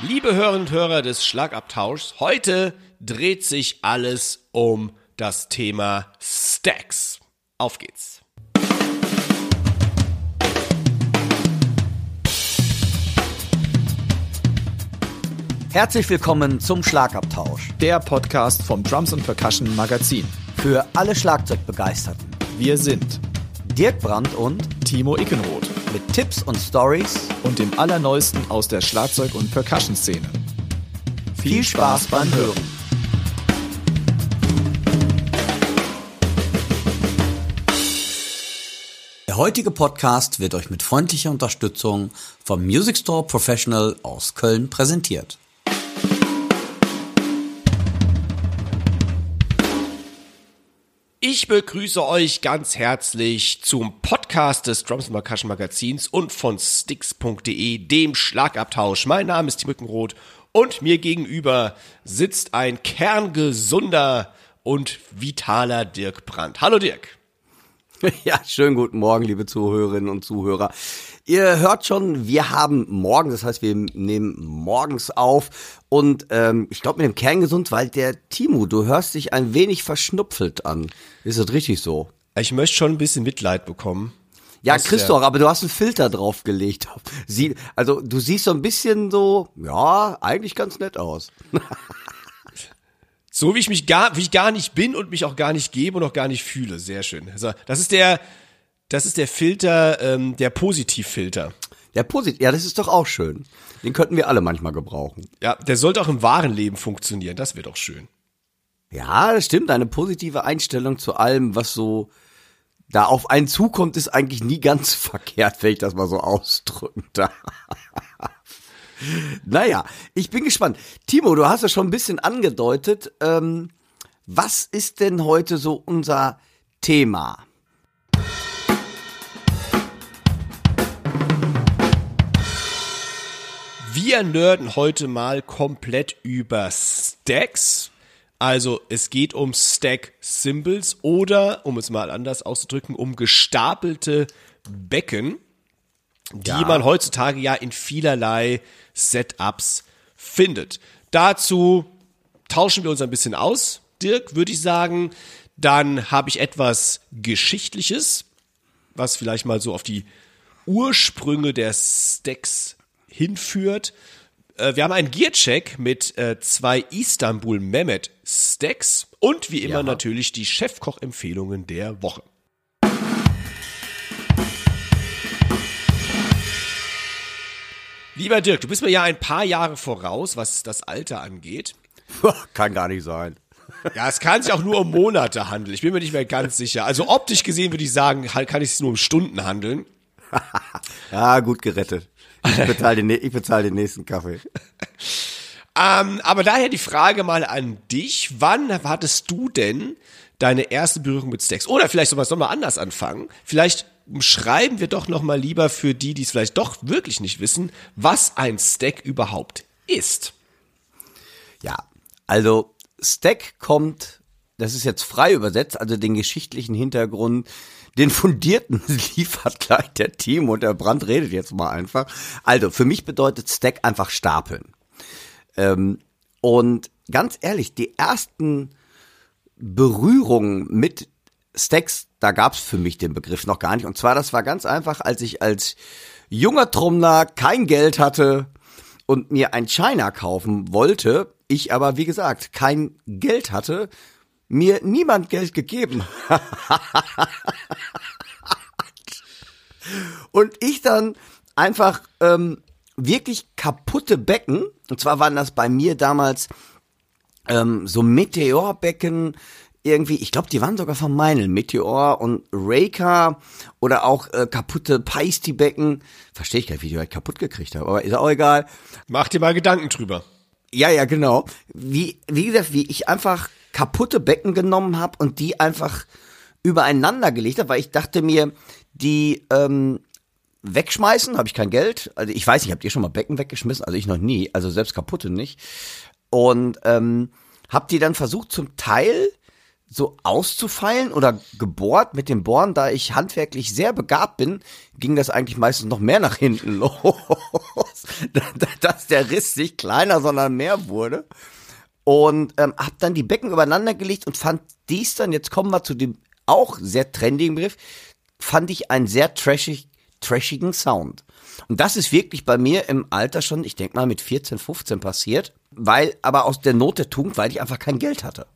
Liebe Hörerinnen und Hörer des Schlagabtauschs, heute dreht sich alles um das Thema Stacks. Auf geht's. Herzlich willkommen zum Schlagabtausch. Der Podcast vom Drums and Percussion Magazin. Für alle Schlagzeugbegeisterten. Wir sind Dirk Brandt und Timo Ickenroth mit Tipps und Stories und dem Allerneuesten aus der Schlagzeug- und Percussion-Szene. Viel Spaß beim Hören. Der heutige Podcast wird euch mit freundlicher Unterstützung vom Music Store Professional aus Köln präsentiert. Ich begrüße euch ganz herzlich zum Podcast des Drums Percussion Magazins und von sticks.de, dem Schlagabtausch. Mein Name ist Tim Rückenroth und mir gegenüber sitzt ein kerngesunder und vitaler Dirk Brandt. Hallo Dirk. Ja, schönen guten Morgen, liebe Zuhörerinnen und Zuhörer. Ihr hört schon, wir haben morgen, das heißt, wir nehmen morgens auf und ähm, ich glaube mit dem Kern gesund, weil der Timo, du hörst dich ein wenig verschnupfelt an. Ist das richtig so? Ich möchte schon ein bisschen Mitleid bekommen. Ja, Christoph, aber du hast einen Filter draufgelegt. Sie, also du siehst so ein bisschen so, ja, eigentlich ganz nett aus. So wie ich mich gar, wie ich gar nicht bin und mich auch gar nicht gebe und auch gar nicht fühle. Sehr schön. Also, das ist der, das ist der Filter, ähm, der Positivfilter. Der Positiv, ja, das ist doch auch schön. Den könnten wir alle manchmal gebrauchen. Ja, der sollte auch im wahren Leben funktionieren. Das wäre doch schön. Ja, das stimmt. Eine positive Einstellung zu allem, was so da auf einen zukommt, ist eigentlich nie ganz verkehrt, wenn ich das mal so ausdrücken darf. naja, ich bin gespannt. Timo, du hast ja schon ein bisschen angedeutet. Ähm, was ist denn heute so unser Thema? Wir nerden heute mal komplett über Stacks. Also es geht um Stack Symbols oder, um es mal anders auszudrücken, um gestapelte Becken, die ja. man heutzutage ja in vielerlei Setups findet. Dazu tauschen wir uns ein bisschen aus, Dirk, würde ich sagen. Dann habe ich etwas Geschichtliches, was vielleicht mal so auf die Ursprünge der Stacks hinführt. Äh, wir haben einen Gearcheck mit äh, zwei Istanbul Mehmet Stacks und wie immer ja. natürlich die Chefkoch-Empfehlungen der Woche. Lieber Dirk, du bist mir ja ein paar Jahre voraus, was das Alter angeht. Kann gar nicht sein. Ja, es kann sich auch nur um Monate handeln. Ich bin mir nicht mehr ganz sicher. Also optisch gesehen würde ich sagen, kann es nur um Stunden handeln. ja, gut gerettet. Ich bezahle den, ich bezahle den nächsten Kaffee. Ähm, aber daher die Frage mal an dich. Wann hattest du denn deine erste Berührung mit Stacks? Oder vielleicht soll man es nochmal anders anfangen. Vielleicht schreiben wir doch nochmal lieber für die, die es vielleicht doch wirklich nicht wissen, was ein Stack überhaupt ist. Ja, also Stack kommt, das ist jetzt frei übersetzt, also den geschichtlichen Hintergrund den fundierten liefert gleich der Team und der Brand redet jetzt mal einfach. Also, für mich bedeutet Stack einfach stapeln. Ähm, und ganz ehrlich, die ersten Berührungen mit Stacks, da gab's für mich den Begriff noch gar nicht. Und zwar, das war ganz einfach, als ich als junger Trommler kein Geld hatte und mir ein China kaufen wollte, ich aber, wie gesagt, kein Geld hatte, mir niemand Geld gegeben. und ich dann einfach ähm, wirklich kaputte Becken, und zwar waren das bei mir damals ähm, so Meteorbecken, irgendwie, ich glaube, die waren sogar von Meinl, Meteor und Raker oder auch äh, kaputte Peisty-Becken. Verstehe ich gar nicht, wie die halt kaputt gekriegt haben, aber ist auch egal. Mach dir mal Gedanken drüber. Ja, ja, genau. Wie, wie gesagt, wie ich einfach kaputte Becken genommen habe und die einfach übereinander gelegt habe, weil ich dachte mir, die ähm, wegschmeißen, habe ich kein Geld. Also ich weiß nicht, habt ihr schon mal Becken weggeschmissen? Also ich noch nie, also selbst kaputte nicht. Und ähm, hab die dann versucht zum Teil so auszufeilen oder gebohrt mit dem Bohren, da ich handwerklich sehr begabt bin, ging das eigentlich meistens noch mehr nach hinten los. dass der Riss nicht kleiner, sondern mehr wurde. Und ähm, habe dann die Becken übereinander gelegt und fand dies dann, jetzt kommen wir zu dem auch sehr trendigen Begriff, fand ich einen sehr trashig, trashigen Sound. Und das ist wirklich bei mir im Alter schon, ich denke mal mit 14, 15 passiert, weil aber aus der Not der Tugend, weil ich einfach kein Geld hatte.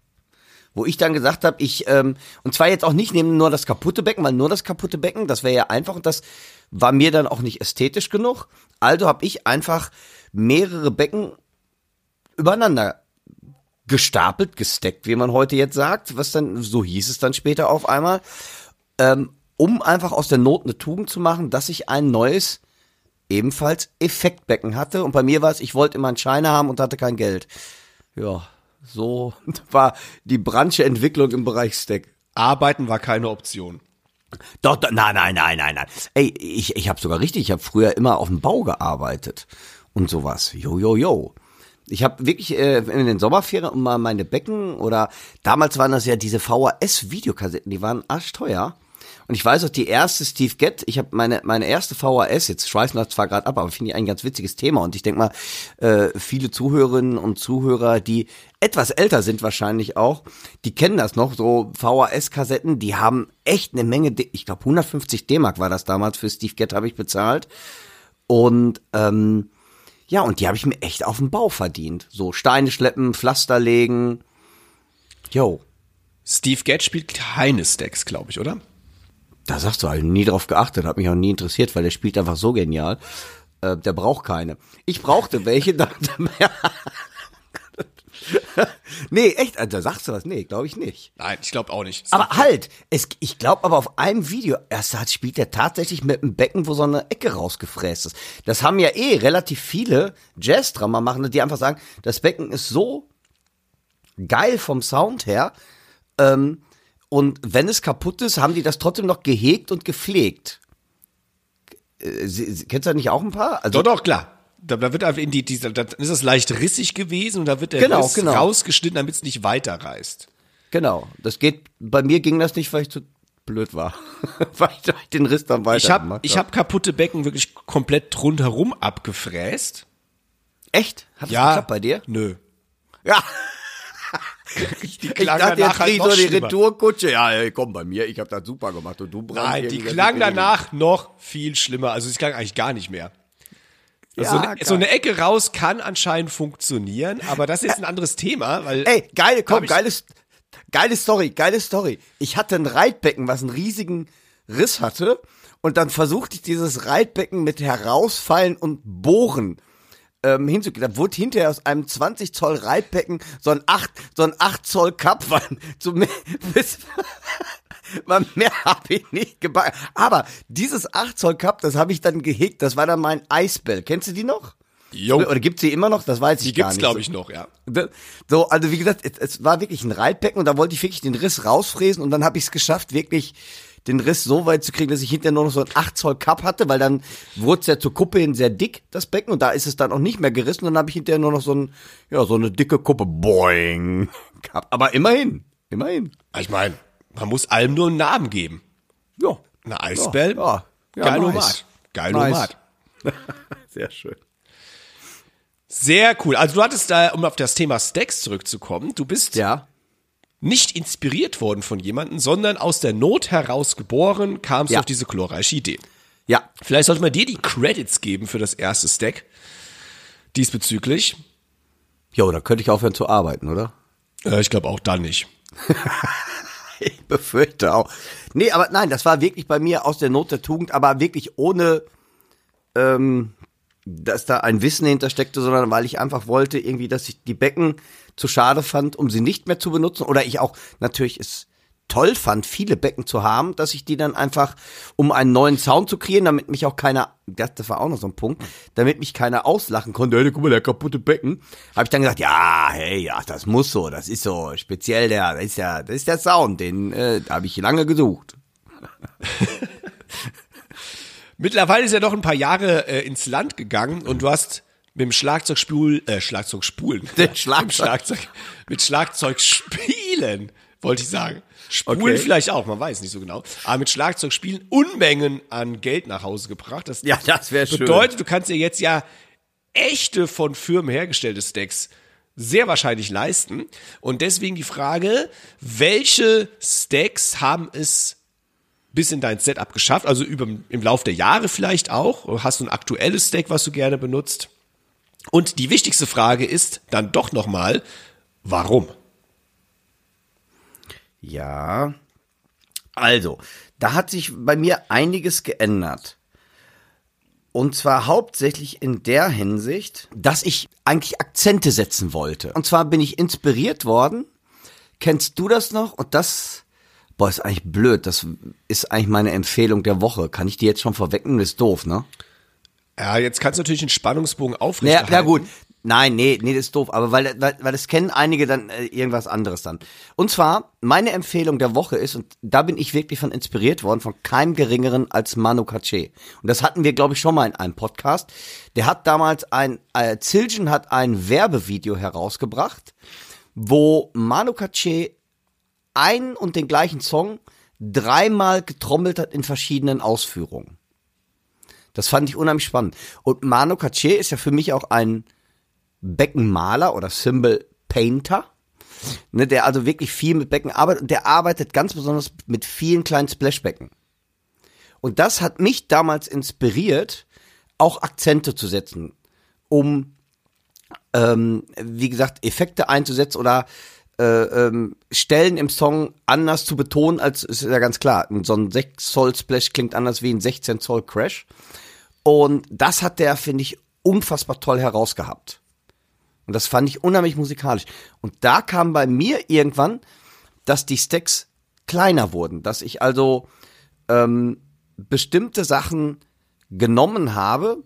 Wo ich dann gesagt habe, ich, ähm, und zwar jetzt auch nicht neben nur das kaputte Becken, weil nur das kaputte Becken, das wäre ja einfach und das war mir dann auch nicht ästhetisch genug. Also habe ich einfach mehrere Becken übereinander gestapelt, gesteckt, wie man heute jetzt sagt, was dann, so hieß es dann später auf einmal, ähm, um einfach aus der Not eine Tugend zu machen, dass ich ein neues, ebenfalls Effektbecken hatte. Und bei mir war es, ich wollte immer einen Scheine haben und hatte kein Geld. Ja, so war die branche Entwicklung im Bereich Stack. Arbeiten war keine Option. Doch, doch, nein, nein, nein, nein, nein. Ey, ich, ich habe sogar richtig, ich habe früher immer auf dem Bau gearbeitet und sowas. Jo, jo, jo. Ich habe wirklich äh, in den Sommerferien mal meine Becken oder damals waren das ja diese VHS-Videokassetten, die waren arschteuer. Und ich weiß auch, die erste Steve Gett, ich habe meine meine erste VHS, jetzt schweißen wir zwar gerade ab, aber finde ich ein ganz witziges Thema. Und ich denke mal, äh, viele Zuhörerinnen und Zuhörer, die etwas älter sind wahrscheinlich auch, die kennen das noch, so VHS-Kassetten, die haben echt eine Menge, ich glaube 150 D-Mark war das damals für Steve Gett, habe ich bezahlt. Und ähm, ja, und die habe ich mir echt auf dem Bau verdient. So Steine schleppen, Pflaster legen. Yo. Steve Gadd spielt keine Stacks, glaube ich, oder? Da sagst du, halt nie drauf geachtet, hat mich auch nie interessiert, weil der spielt einfach so genial. Äh, der braucht keine. Ich brauchte welche. Da, nee, echt, also, sagst du was? Nee, glaube ich nicht. Nein, ich glaube auch nicht. Aber halt, es, ich glaube aber auf einem Video, erst hat, spielt er tatsächlich mit einem Becken, wo so eine Ecke rausgefräst ist. Das haben ja eh relativ viele Jazz-Drummer machen, die einfach sagen, das Becken ist so geil vom Sound her, ähm, und wenn es kaputt ist, haben die das trotzdem noch gehegt und gepflegt. Äh, Sie, kennst du da nicht auch ein paar? Also, doch, doch, klar. Da, da wird einfach in die, die, dann ist es leicht rissig gewesen und da wird der Genau, Riss genau. rausgeschnitten, damit es nicht weiterreißt. Genau. Das geht, bei mir ging das nicht, weil ich zu blöd war. weil ich den Riss dann weiter Ich habe ich hab kaputte Becken wirklich komplett rundherum abgefräst. Echt? Hat das Ja. geklappt bei dir? Nö. Ja. Die Ich klang dachte, jetzt danach halt krieg ich die. Retourkutsche. Ja, ey, komm, bei mir, ich habe das super gemacht und du brauchst Nein, die klang danach noch viel schlimmer. Also sie klang eigentlich gar nicht mehr. Also Ja, so, eine, geil. so eine Ecke raus kann anscheinend funktionieren, aber das ist jetzt ein anderes Thema, weil Ey, geile, hab komm, geiles, geile Story, geile Story. Ich hatte ein Reitbecken, was einen riesigen Riss hatte und dann versuchte ich dieses Reitbecken mit herausfallen und bohren ähm, hinzukriegen. Da wurde hinterher aus einem 20 Zoll Reitbecken so ein 8, so ein 8 Zoll Cup, weil so mehr, bis, man mehr habe ich nicht gebacken. Aber dieses 8 Zoll Cup, das habe ich dann gehegt, das war dann mein Eisbell. Kennst du die noch? Jo. Oder gibt's die immer noch? Das weiß ich die gar gibt's nicht. glaube ich noch, ja. So, also wie gesagt, es, es war wirklich ein Reitbecken und da wollte ich wirklich den Riss rausfräsen und dann habe ich es geschafft, wirklich den Riss so weit zu kriegen, dass ich hinterher nur noch so ein 8 Zoll Cup hatte, weil dann wurde es ja zur Kuppe hin sehr dick, das Becken, und da ist es dann auch nicht mehr gerissen und dann habe ich hinterher nur noch so ein, ja, so eine dicke Kuppe, boing, gehabt. Aber immerhin, immerhin. Ich meine, man muss allem nur einen Namen geben. Ja. Eine Eisbell, Ja, ja, Geilomat. nice. Geilomat. Sehr schön. Sehr cool. Also du hattest da, um auf das Thema Stacks zurückzukommen, du bist Ja. nicht inspiriert worden von jemandem, sondern aus der Not heraus geboren, kamst du Ja. auf diese glorreiche Idee. Ja. Vielleicht sollte man dir die Credits geben für das erste Stack. Diesbezüglich. Jo, da könnte ich aufhören zu arbeiten, oder? Äh, ich glaube auch dann nicht. Ich befürchte auch. Nee, aber nein, das war wirklich bei mir aus der Not der Tugend, aber wirklich ohne, ähm, dass da ein Wissen hintersteckte, sondern weil ich einfach wollte, irgendwie, dass ich die Becken zu schade fand, um sie nicht mehr zu benutzen. Oder ich auch natürlich es toll fand, viele Becken zu haben, dass ich die dann einfach, um einen neuen Sound zu kreieren, damit mich auch keiner, das, war auch noch so ein Punkt, damit mich keiner auslachen konnte, hey, guck mal, der kaputte Becken, habe ich dann gesagt, ja, hey, ja, das muss so, das ist so speziell der, das ist ja, das ist der Sound, den äh, habe ich lange gesucht. Mittlerweile ist er doch ein paar Jahre äh, ins Land gegangen und du hast mit dem Schlagzeugspul, äh, Schlagzeugspulen. Den Schlagzeug. Mit Schlagzeug. Mit Schlagzeugspielen, wollte ich sagen. Spulen Okay. vielleicht auch, man weiß nicht so genau. Aber mit Schlagzeugspielen Unmengen an Geld nach Hause gebracht. Das Ja, das wäre schön. bedeutet, du kannst dir jetzt ja echte von Firmen hergestellte Stacks sehr wahrscheinlich leisten. Und deswegen die Frage, welche Stacks haben es bis in dein Setup geschafft? Also über, im Lauf der Jahre vielleicht auch. Hast du ein aktuelles Stack, was du gerne benutzt? Und die wichtigste Frage ist dann doch nochmal, warum? Ja. Also, da hat sich bei mir einiges geändert. Und zwar hauptsächlich in der Hinsicht, dass ich eigentlich Akzente setzen wollte. Und zwar bin ich inspiriert worden. Kennst du das noch? Und das, boah, ist eigentlich blöd. Das ist eigentlich meine Empfehlung der Woche. Kann ich die jetzt schon vorwegnehmen? Das ist doof, ne? Ja, jetzt kannst du natürlich einen Spannungsbogen Ja, aufrechterhalten. ja gut. Nein, nee, nee, das ist doof. Aber weil, weil, weil das kennen einige dann äh, irgendwas anderes dann. Und zwar, meine Empfehlung der Woche ist, und da bin ich wirklich von inspiriert worden, von keinem geringeren als Manu Katché. Und das hatten wir, glaube ich, schon mal in einem Podcast. Der hat damals ein, äh, Zildjian hat ein Werbevideo herausgebracht, wo Manu Katché einen und den gleichen Song dreimal getrommelt hat in verschiedenen Ausführungen. Das fand ich unheimlich spannend. Und Manu Katché ist ja für mich auch ein Beckenmaler oder Symbol Painter, ne, der also wirklich viel mit Becken arbeitet und der arbeitet ganz besonders mit vielen kleinen Splashbecken. Und das hat mich damals inspiriert, auch Akzente zu setzen, um, ähm, wie gesagt, Effekte einzusetzen oder äh, ähm, Stellen im Song anders zu betonen, als ist ja ganz klar. So ein 6 Zoll Splash klingt anders wie ein 16 Zoll Crash. Und das hat der, finde ich, unfassbar toll herausgehabt. Und das fand ich unheimlich musikalisch. Und da kam bei mir irgendwann, dass die Stacks kleiner wurden, dass ich also ähm, bestimmte Sachen genommen habe,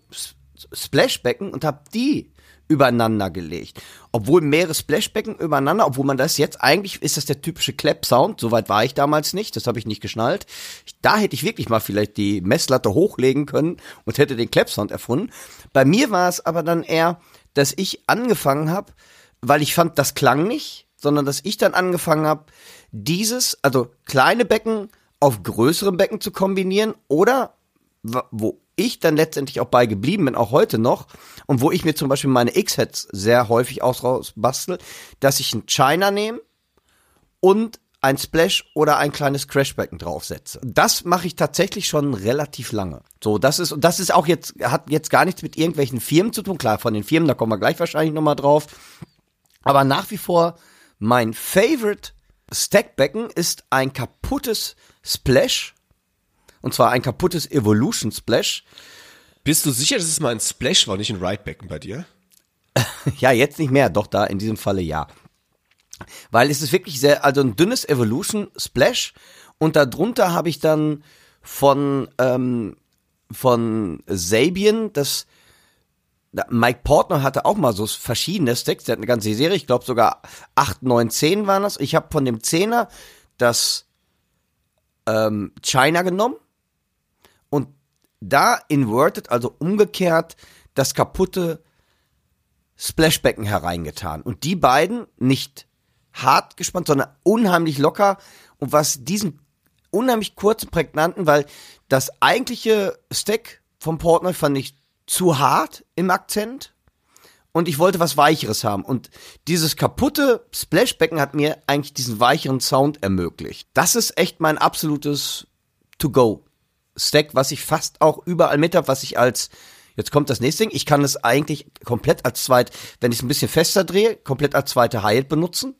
Splashbecken, und habe die übereinander gelegt. Obwohl mehrere Splashbecken übereinander, obwohl man das jetzt eigentlich ist das der typische Clap-Sound. Soweit war ich damals nicht, das habe ich nicht geschnallt. Da hätte ich wirklich mal vielleicht die Messlatte hochlegen können und hätte den Clap-Sound erfunden. Bei mir war es aber dann eher, dass ich angefangen habe, weil ich fand, das klang nicht, sondern dass ich dann angefangen habe, dieses, also kleine Becken auf größeren Becken zu kombinieren oder wo ich dann letztendlich auch bei geblieben bin, auch heute noch, und wo ich mir zum Beispiel meine X-Heads sehr häufig ausbastel, dass ich einen China nehme und ein Splash oder ein kleines Crashbecken draufsetze. Das mache ich tatsächlich schon relativ lange. So, das ist, und das ist auch jetzt, hat jetzt gar nichts mit irgendwelchen Firmen zu tun. Klar, von den Firmen, da kommen wir gleich wahrscheinlich nochmal drauf. Aber nach wie vor, mein Favorite Stackbecken ist ein kaputtes Splash. Und zwar ein kaputtes Evolution Splash. Bist du sicher, dass es mal ein Splash war, nicht ein Ridebecken bei dir? Ja, jetzt nicht mehr, doch da in diesem Falle ja. Weil es ist wirklich sehr, also ein dünnes Evolution Splash und darunter habe ich dann von, ähm, von Sabian, das Mike Portner hatte auch mal so verschiedene Stacks, der hat eine ganze Serie, ich glaube sogar 8, 9, 10 waren das. Ich habe von dem Zehner das ähm, China genommen und da inverted, also umgekehrt, das kaputte Splashbecken hereingetan. Und die beiden nicht hart gespannt, sondern unheimlich locker. Und was diesen unheimlich kurzen, prägnanten, weil das eigentliche Stack vom Portnoy fand ich zu hart im Akzent. Und ich wollte was Weicheres haben. Und dieses kaputte Splashbecken hat mir eigentlich diesen weicheren Sound ermöglicht. Das ist echt mein absolutes To-Go-Stack, was ich fast auch überall mit habe, was ich als Jetzt kommt das nächste Ding. Ich kann es eigentlich komplett als zweit, wenn ich es ein bisschen fester drehe, komplett als zweite Hi-Hat benutzen.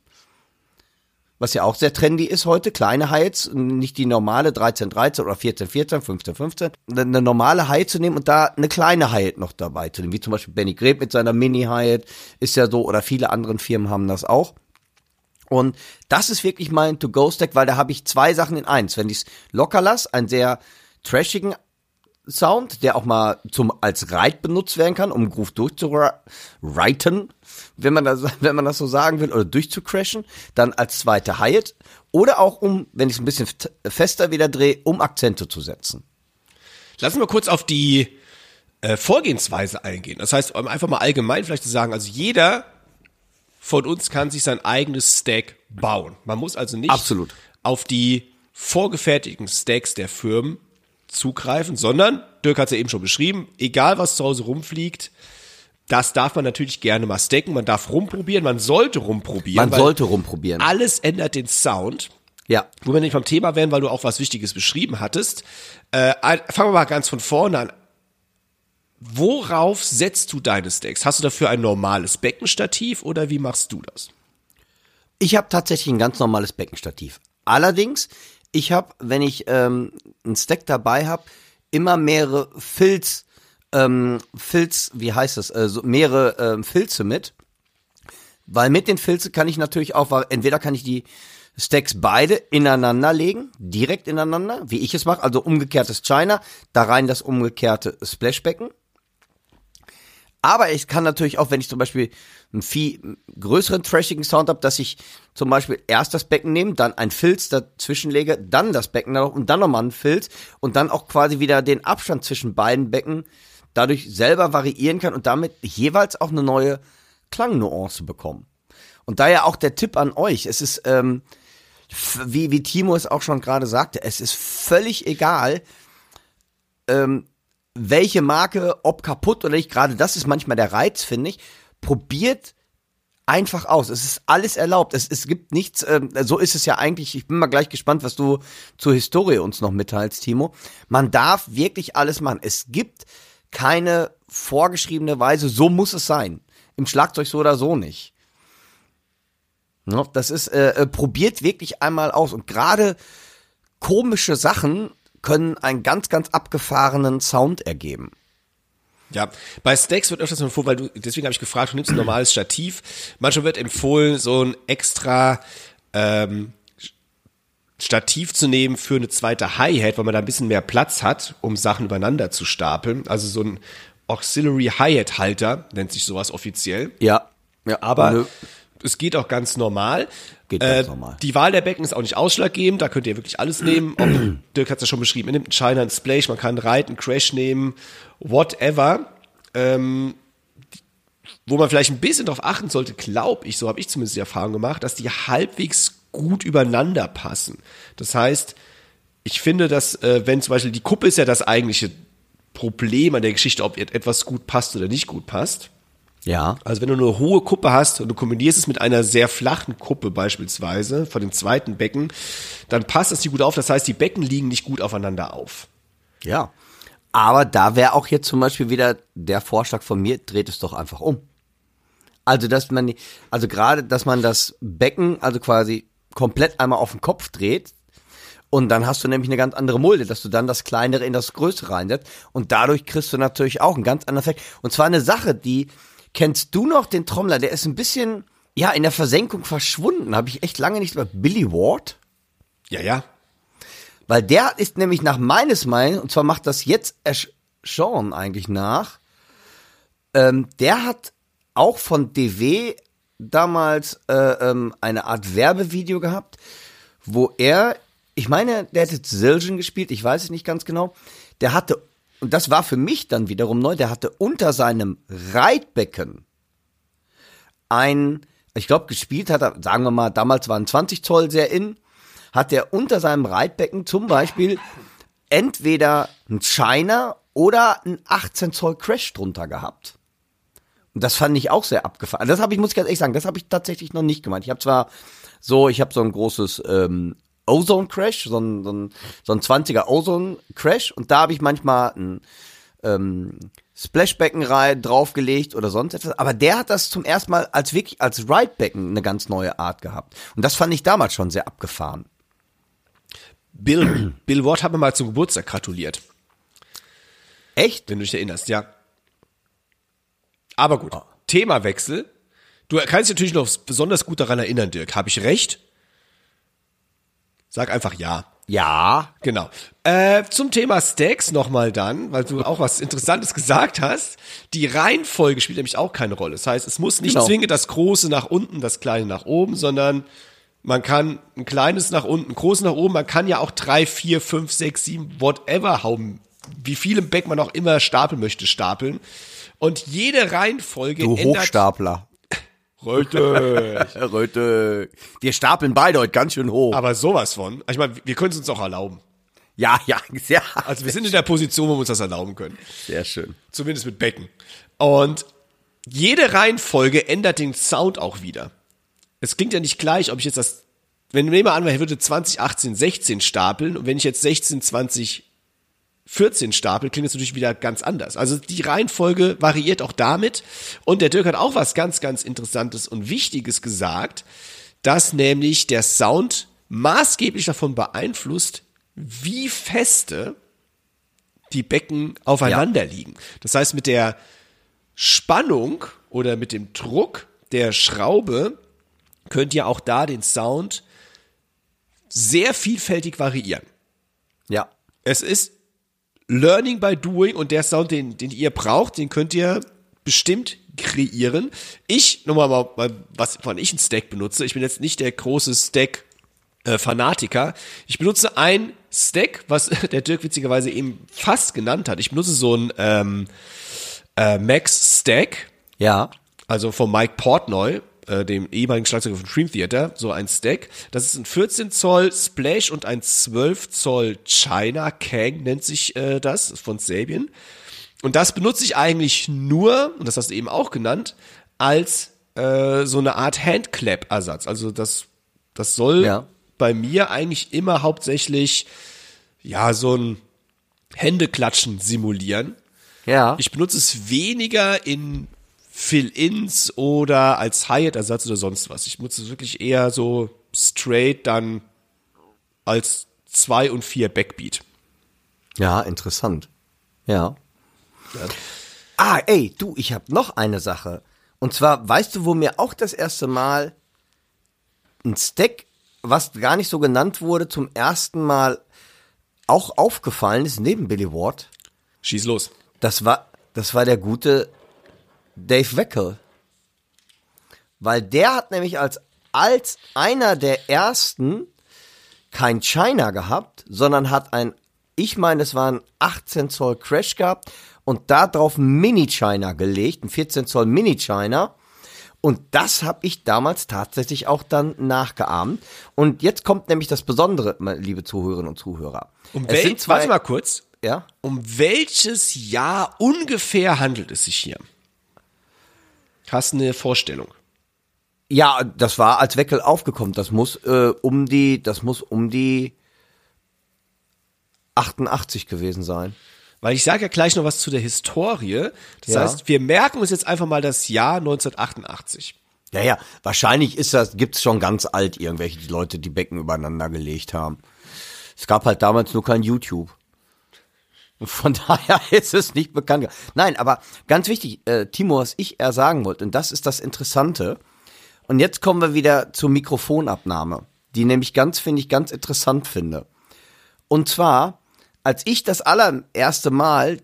Was ja auch sehr trendy ist heute. Kleine Hi-Hats, nicht die normale 13-13 oder 14-14, 15-15. Eine normale Hi-Hat zu nehmen und da eine kleine Hi-Hat noch dabei zu nehmen. Wie zum Beispiel Benny Greb mit seiner Mini-Hi-Hat ist ja so, oder viele anderen Firmen haben das auch. Und das ist wirklich mein To-Go-Stack, weil da habe ich zwei Sachen in eins. Wenn ich es locker lasse, einen sehr trashigen Sound, der auch mal zum als Reit benutzt werden kann, um Groove durchzureiten, wenn man das, wenn man das so sagen will, oder durchzucrashen, dann als zweite Hi-Hat oder auch um, wenn ich es ein bisschen fester wieder drehe, um Akzente zu setzen. Lass uns mal kurz auf die äh, Vorgehensweise eingehen. Das heißt, um einfach mal allgemein vielleicht zu sagen, also jeder von uns kann sich sein eigenes Stack bauen. Man muss also nicht Absolut. auf die vorgefertigten Stacks der Firmen zugreifen, sondern, Dirk hat es ja eben schon beschrieben, egal was zu Hause rumfliegt, das darf man natürlich gerne mal stacken, man darf rumprobieren, man sollte rumprobieren. Man sollte rumprobieren. Alles ändert den Sound. Ja. Wo wir nicht vom Thema wären, weil du auch was Wichtiges beschrieben hattest. Äh, ein- fangen wir mal ganz von vorne an. Worauf setzt du deine Stacks? Hast du dafür ein normales Beckenstativ oder wie machst du das? Ich habe tatsächlich ein ganz normales Beckenstativ. Allerdings, ich habe, wenn ich ähm, einen Stack dabei habe, immer mehrere Filz, ähm, Filz, wie heißt das, äh, so mehrere ähm, Filze mit. Weil mit den Filzen kann ich natürlich auch, entweder kann ich die Stacks beide ineinander legen, direkt ineinander, wie ich es mache, also umgekehrtes China, da rein das umgekehrte Splashbecken. Aber ich kann natürlich auch, wenn ich zum Beispiel einen viel größeren trashigen Sound habe, dass ich zum Beispiel erst das Becken nehme, dann ein Filz dazwischen lege, dann das Becken und dann nochmal einen Filz und dann auch quasi wieder den Abstand zwischen beiden Becken dadurch selber variieren kann und damit jeweils auch eine neue Klangnuance bekommen. Und daher auch der Tipp an euch, es ist, ähm, wie, wie Timo es auch schon gerade sagte, es ist völlig egal, ähm, welche Marke, ob kaputt oder nicht, gerade das ist manchmal der Reiz, finde ich. Probiert einfach aus. Es ist alles erlaubt. Es, es gibt nichts, ähm, so ist es ja eigentlich. Ich bin mal gleich gespannt, was du zur Historie uns noch mitteilst, Timo. Man darf wirklich alles machen. Es gibt keine vorgeschriebene Weise, so muss es sein. Im Schlagzeug so oder so nicht. Ne, Das ist, äh, äh, probiert wirklich einmal aus. Und gerade komische Sachen können einen ganz, ganz abgefahrenen Sound ergeben. Ja, bei Stacks wird öfters empfohlen, weil du, deswegen habe ich gefragt, du nimmst ein normales Stativ. Manchmal wird empfohlen, so ein extra ähm, Stativ zu nehmen für eine zweite Hi-Hat, weil man da ein bisschen mehr Platz hat, um Sachen übereinander zu stapeln. Also so ein Auxiliary Hi-Hat-Halter nennt sich sowas offiziell. Ja. ja Aber Nö. es geht auch ganz normal. Geht äh, ganz normal. Die Wahl der Becken ist auch nicht ausschlaggebend, da könnt ihr wirklich alles nehmen. Ob, Dirk hat es ja schon beschrieben, man nimmt einen China, einen Splash, man kann einen Crash nehmen, whatever. Ähm, wo man vielleicht ein bisschen drauf achten sollte, glaube ich, so habe ich zumindest die Erfahrung gemacht, dass die halbwegs gut übereinander passen. Das heißt, ich finde, dass äh, wenn zum Beispiel die Kuppe ist ja das eigentliche Problem an der Geschichte, ob etwas gut passt oder nicht gut passt. Ja. Also wenn du eine hohe Kuppe hast und du kombinierst es mit einer sehr flachen Kuppe beispielsweise von dem zweiten Becken, dann passt das nicht gut auf. Das heißt, die Becken liegen nicht gut aufeinander auf. Ja. Aber da wäre auch jetzt zum Beispiel wieder der Vorschlag von mir, dreht es doch einfach um. Also, dass man, also gerade, dass man das Becken, also quasi komplett einmal auf den Kopf dreht, und dann hast du nämlich eine ganz andere Mulde, dass du dann das kleinere in das größere reinsetzt. Und dadurch kriegst du natürlich auch einen ganz anderen Effekt. Und zwar eine Sache, die, kennst du noch den Trommler? Der ist ein bisschen, ja, in der Versenkung verschwunden. Habe ich echt lange nicht über Billy Ward. Ja, ja. Weil der ist nämlich nach meines Meinung, und zwar macht das jetzt Ash Sean eigentlich nach, ähm, der hat auch von DW damals äh, ähm, eine Art Werbevideo gehabt, wo er, ich meine, der hätte Zildjian gespielt, ich weiß es nicht ganz genau, der hatte, und das war für mich dann wiederum neu, der hatte unter seinem Reitbecken ein, ich glaube, gespielt hat er, sagen wir mal, damals waren 20 Zoll sehr in, hat er unter seinem Reitbecken zum Beispiel entweder ein China oder ein 18 Zoll Crash drunter gehabt. Das fand ich auch sehr abgefahren. Das habe ich, muss ich ganz ehrlich sagen, das habe ich tatsächlich noch nicht gemacht. Ich habe zwar so, ich habe so ein großes ähm, Ozone Crash, so ein, so ein, so ein 20er Ozone Crash und da habe ich manchmal ein ähm, Splashbecken draufgelegt oder sonst etwas. Aber der hat das zum ersten Mal als wirklich als Ridebecken eine ganz neue Art gehabt. Und das fand ich damals schon sehr abgefahren. Bill, Bill Ward hat mir mal zum Geburtstag gratuliert, Echt? wenn du dich erinnerst, ja. Aber gut, Themawechsel. Du kannst dich natürlich noch besonders gut daran erinnern, Dirk. Habe ich recht? Sag einfach ja. Ja. Genau. Äh, zum Thema Stacks nochmal dann, weil du auch was Interessantes gesagt hast. Die Reihenfolge spielt nämlich auch keine Rolle. Das heißt, es muss nicht Genau. zwingend das Große nach unten, das Kleine nach oben, sondern man kann ein kleines nach unten, ein großes nach oben. Man kann ja auch drei, vier, fünf, sechs, sieben, whatever hauen. Wie viel im Back man auch immer stapeln möchte, stapeln. Und jede Reihenfolge Du. Hochstapler. Röte. Röte. Wir stapeln beide heute ganz schön hoch. Aber sowas von. Ich meine, wir können es uns auch erlauben. ja, ja, sehr, Also wir sind in der Position, wo wir uns das erlauben können. sehr schön. Zumindest mit Becken. Und jede Reihenfolge ändert den Sound auch wieder. Es klingt ja nicht gleich, ob ich jetzt das, wenn nehmen wir an, man würde 20, 18, 16 stapeln und wenn ich jetzt 16, 20, 14 stapel, klingt es natürlich wieder ganz anders. Also die Reihenfolge variiert auch damit. Und der Dirk hat auch was ganz, ganz Interessantes und Wichtiges gesagt, dass nämlich der Sound maßgeblich davon beeinflusst, wie feste die Becken aufeinander ja. liegen. Das heißt, mit der Spannung oder mit dem Druck der Schraube könnt ihr auch da den Sound sehr vielfältig variieren. Ja. Es ist Learning by Doing und der Sound, den, den ihr braucht, den könnt ihr bestimmt kreieren. Ich, nochmal mal, was von ich ein Stack benutze. Ich bin jetzt nicht der große Stack äh, Fanatiker. Ich benutze ein Stack, was der Dirk witzigerweise eben fast genannt hat. Ich benutze so ein ähm, äh, Max Stack. Ja. Also von Mike Portnoy äh, dem ehemaligen Schlagzeuger von Dream Theater, so ein Stack. Das ist ein 14 Zoll Splash und ein 12 Zoll China Kang nennt sich äh, das, von Sabian. Und das benutze ich eigentlich nur, und das hast du eben auch genannt, als äh, so eine Art Handclap-Ersatz. Also das, das soll ja. bei mir eigentlich immer hauptsächlich ja so ein Händeklatschen simulieren. Ja. Ich benutze es weniger in Fill-Ins oder als Hi-Hat-Ersatz oder sonst was. Ich nutze es wirklich eher so straight dann als zwei und vier Backbeat. Ja, interessant. Ja. ja. Ah, ey, du, ich habe noch eine Sache. Und zwar, weißt du, wo mir auch das erste Mal ein Stack, was gar nicht so genannt wurde, zum ersten Mal auch aufgefallen ist, neben Billy Ward? Schieß los. Das war, das war der gute Dave Weckel. Weil der hat nämlich als, als einer der ersten kein China gehabt, sondern hat ein, ich meine, es war ein 18 Zoll Crash gehabt und da drauf ein Mini China gelegt, ein 14 Zoll Mini China. Und das habe ich damals tatsächlich auch dann nachgeahmt. Und jetzt kommt nämlich das Besondere, liebe Zuhörerinnen und Zuhörer. Um es sind zwei, warte mal kurz. Ja? Um welches Jahr ungefähr handelt es sich hier? Hast eine Vorstellung? Ja, das war als Weckel aufgekommen. Das muss äh, um die, das muss um die 88 gewesen sein. Weil ich sage ja gleich noch was zu der Historie. Das ja. heißt, wir merken uns jetzt einfach mal das Jahr 1988. Ja, ja, wahrscheinlich ist das, gibt's schon ganz alt irgendwelche Leute, die Becken übereinander gelegt haben. Es gab halt damals nur kein YouTube. Von daher ist es nicht bekannt. Nein, aber ganz wichtig, äh, Timo, was ich eher sagen wollte, und das ist das Interessante. Und jetzt kommen wir wieder zur Mikrofonabnahme, die nämlich ganz, finde ich, ganz interessant finde. Und zwar, als ich das allererste Mal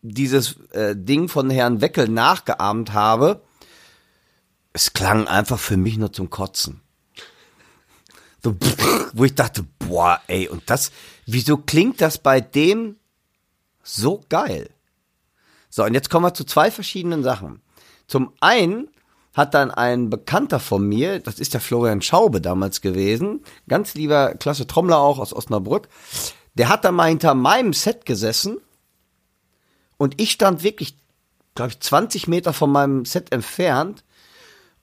dieses äh, Ding von Herrn Weckel nachgeahmt habe, es klang einfach für mich nur zum Kotzen. So, wo ich dachte, boah, ey, und das, wieso klingt das bei dem so geil. So, und jetzt kommen wir zu zwei verschiedenen Sachen. Zum einen hat dann ein Bekannter von mir, das ist der Florian Schaube damals gewesen, ganz lieber klasse Trommler auch aus Osnabrück, der hat dann mal hinter meinem Set gesessen und ich stand wirklich, glaube ich, 20 Meter von meinem Set entfernt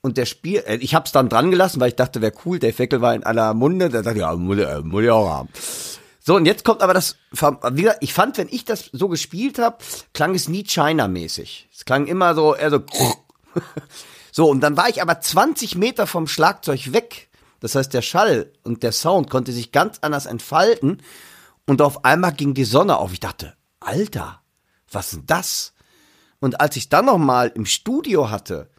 und der Spiel, äh, ich hab's dann dran gelassen, weil ich dachte, wäre cool, der Feckel war in aller Munde, der dachte, ja, muss, muss ich auch haben. So, und jetzt kommt aber das, wie gesagt, ich fand, wenn ich das so gespielt habe, klang es nie China-mäßig. Es klang immer so, eher so, so, und dann war ich aber 20 Meter vom Schlagzeug weg. Das heißt, der Schall und der Sound konnte sich ganz anders entfalten. Und auf einmal ging die Sonne auf. Ich dachte, Alter, was ist das? Und als ich dann noch mal im Studio hatte,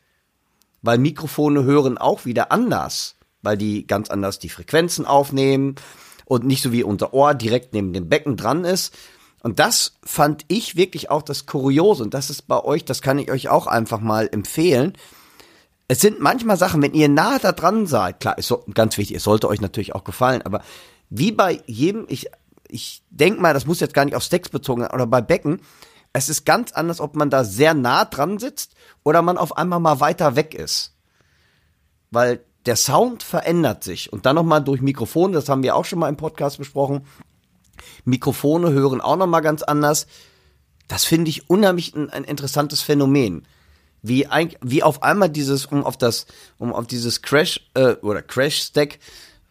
weil Mikrofone hören auch wieder anders, weil die ganz anders die Frequenzen aufnehmen und nicht so wie unser Ohr direkt neben dem Becken dran ist. Und das fand ich wirklich auch das Kuriose. Und das ist bei euch, das kann ich euch auch einfach mal empfehlen. Es sind manchmal Sachen, wenn ihr nah da dran seid, klar, ist so, ganz wichtig, es sollte euch natürlich auch gefallen, aber wie bei jedem, ich, ich denke mal, das muss jetzt gar nicht auf Stacks bezogen sein, oder bei Becken, es ist ganz anders, ob man da sehr nah dran sitzt oder man auf einmal mal weiter weg ist. Weil der Sound verändert sich. Und dann nochmal durch Mikrofone, das haben wir auch schon mal im Podcast besprochen. Mikrofone hören auch nochmal ganz anders. Das finde ich unheimlich ein, ein interessantes Phänomen. Wie, ein, wie auf einmal dieses, um auf das, um auf dieses Crash äh, oder Crash-Stack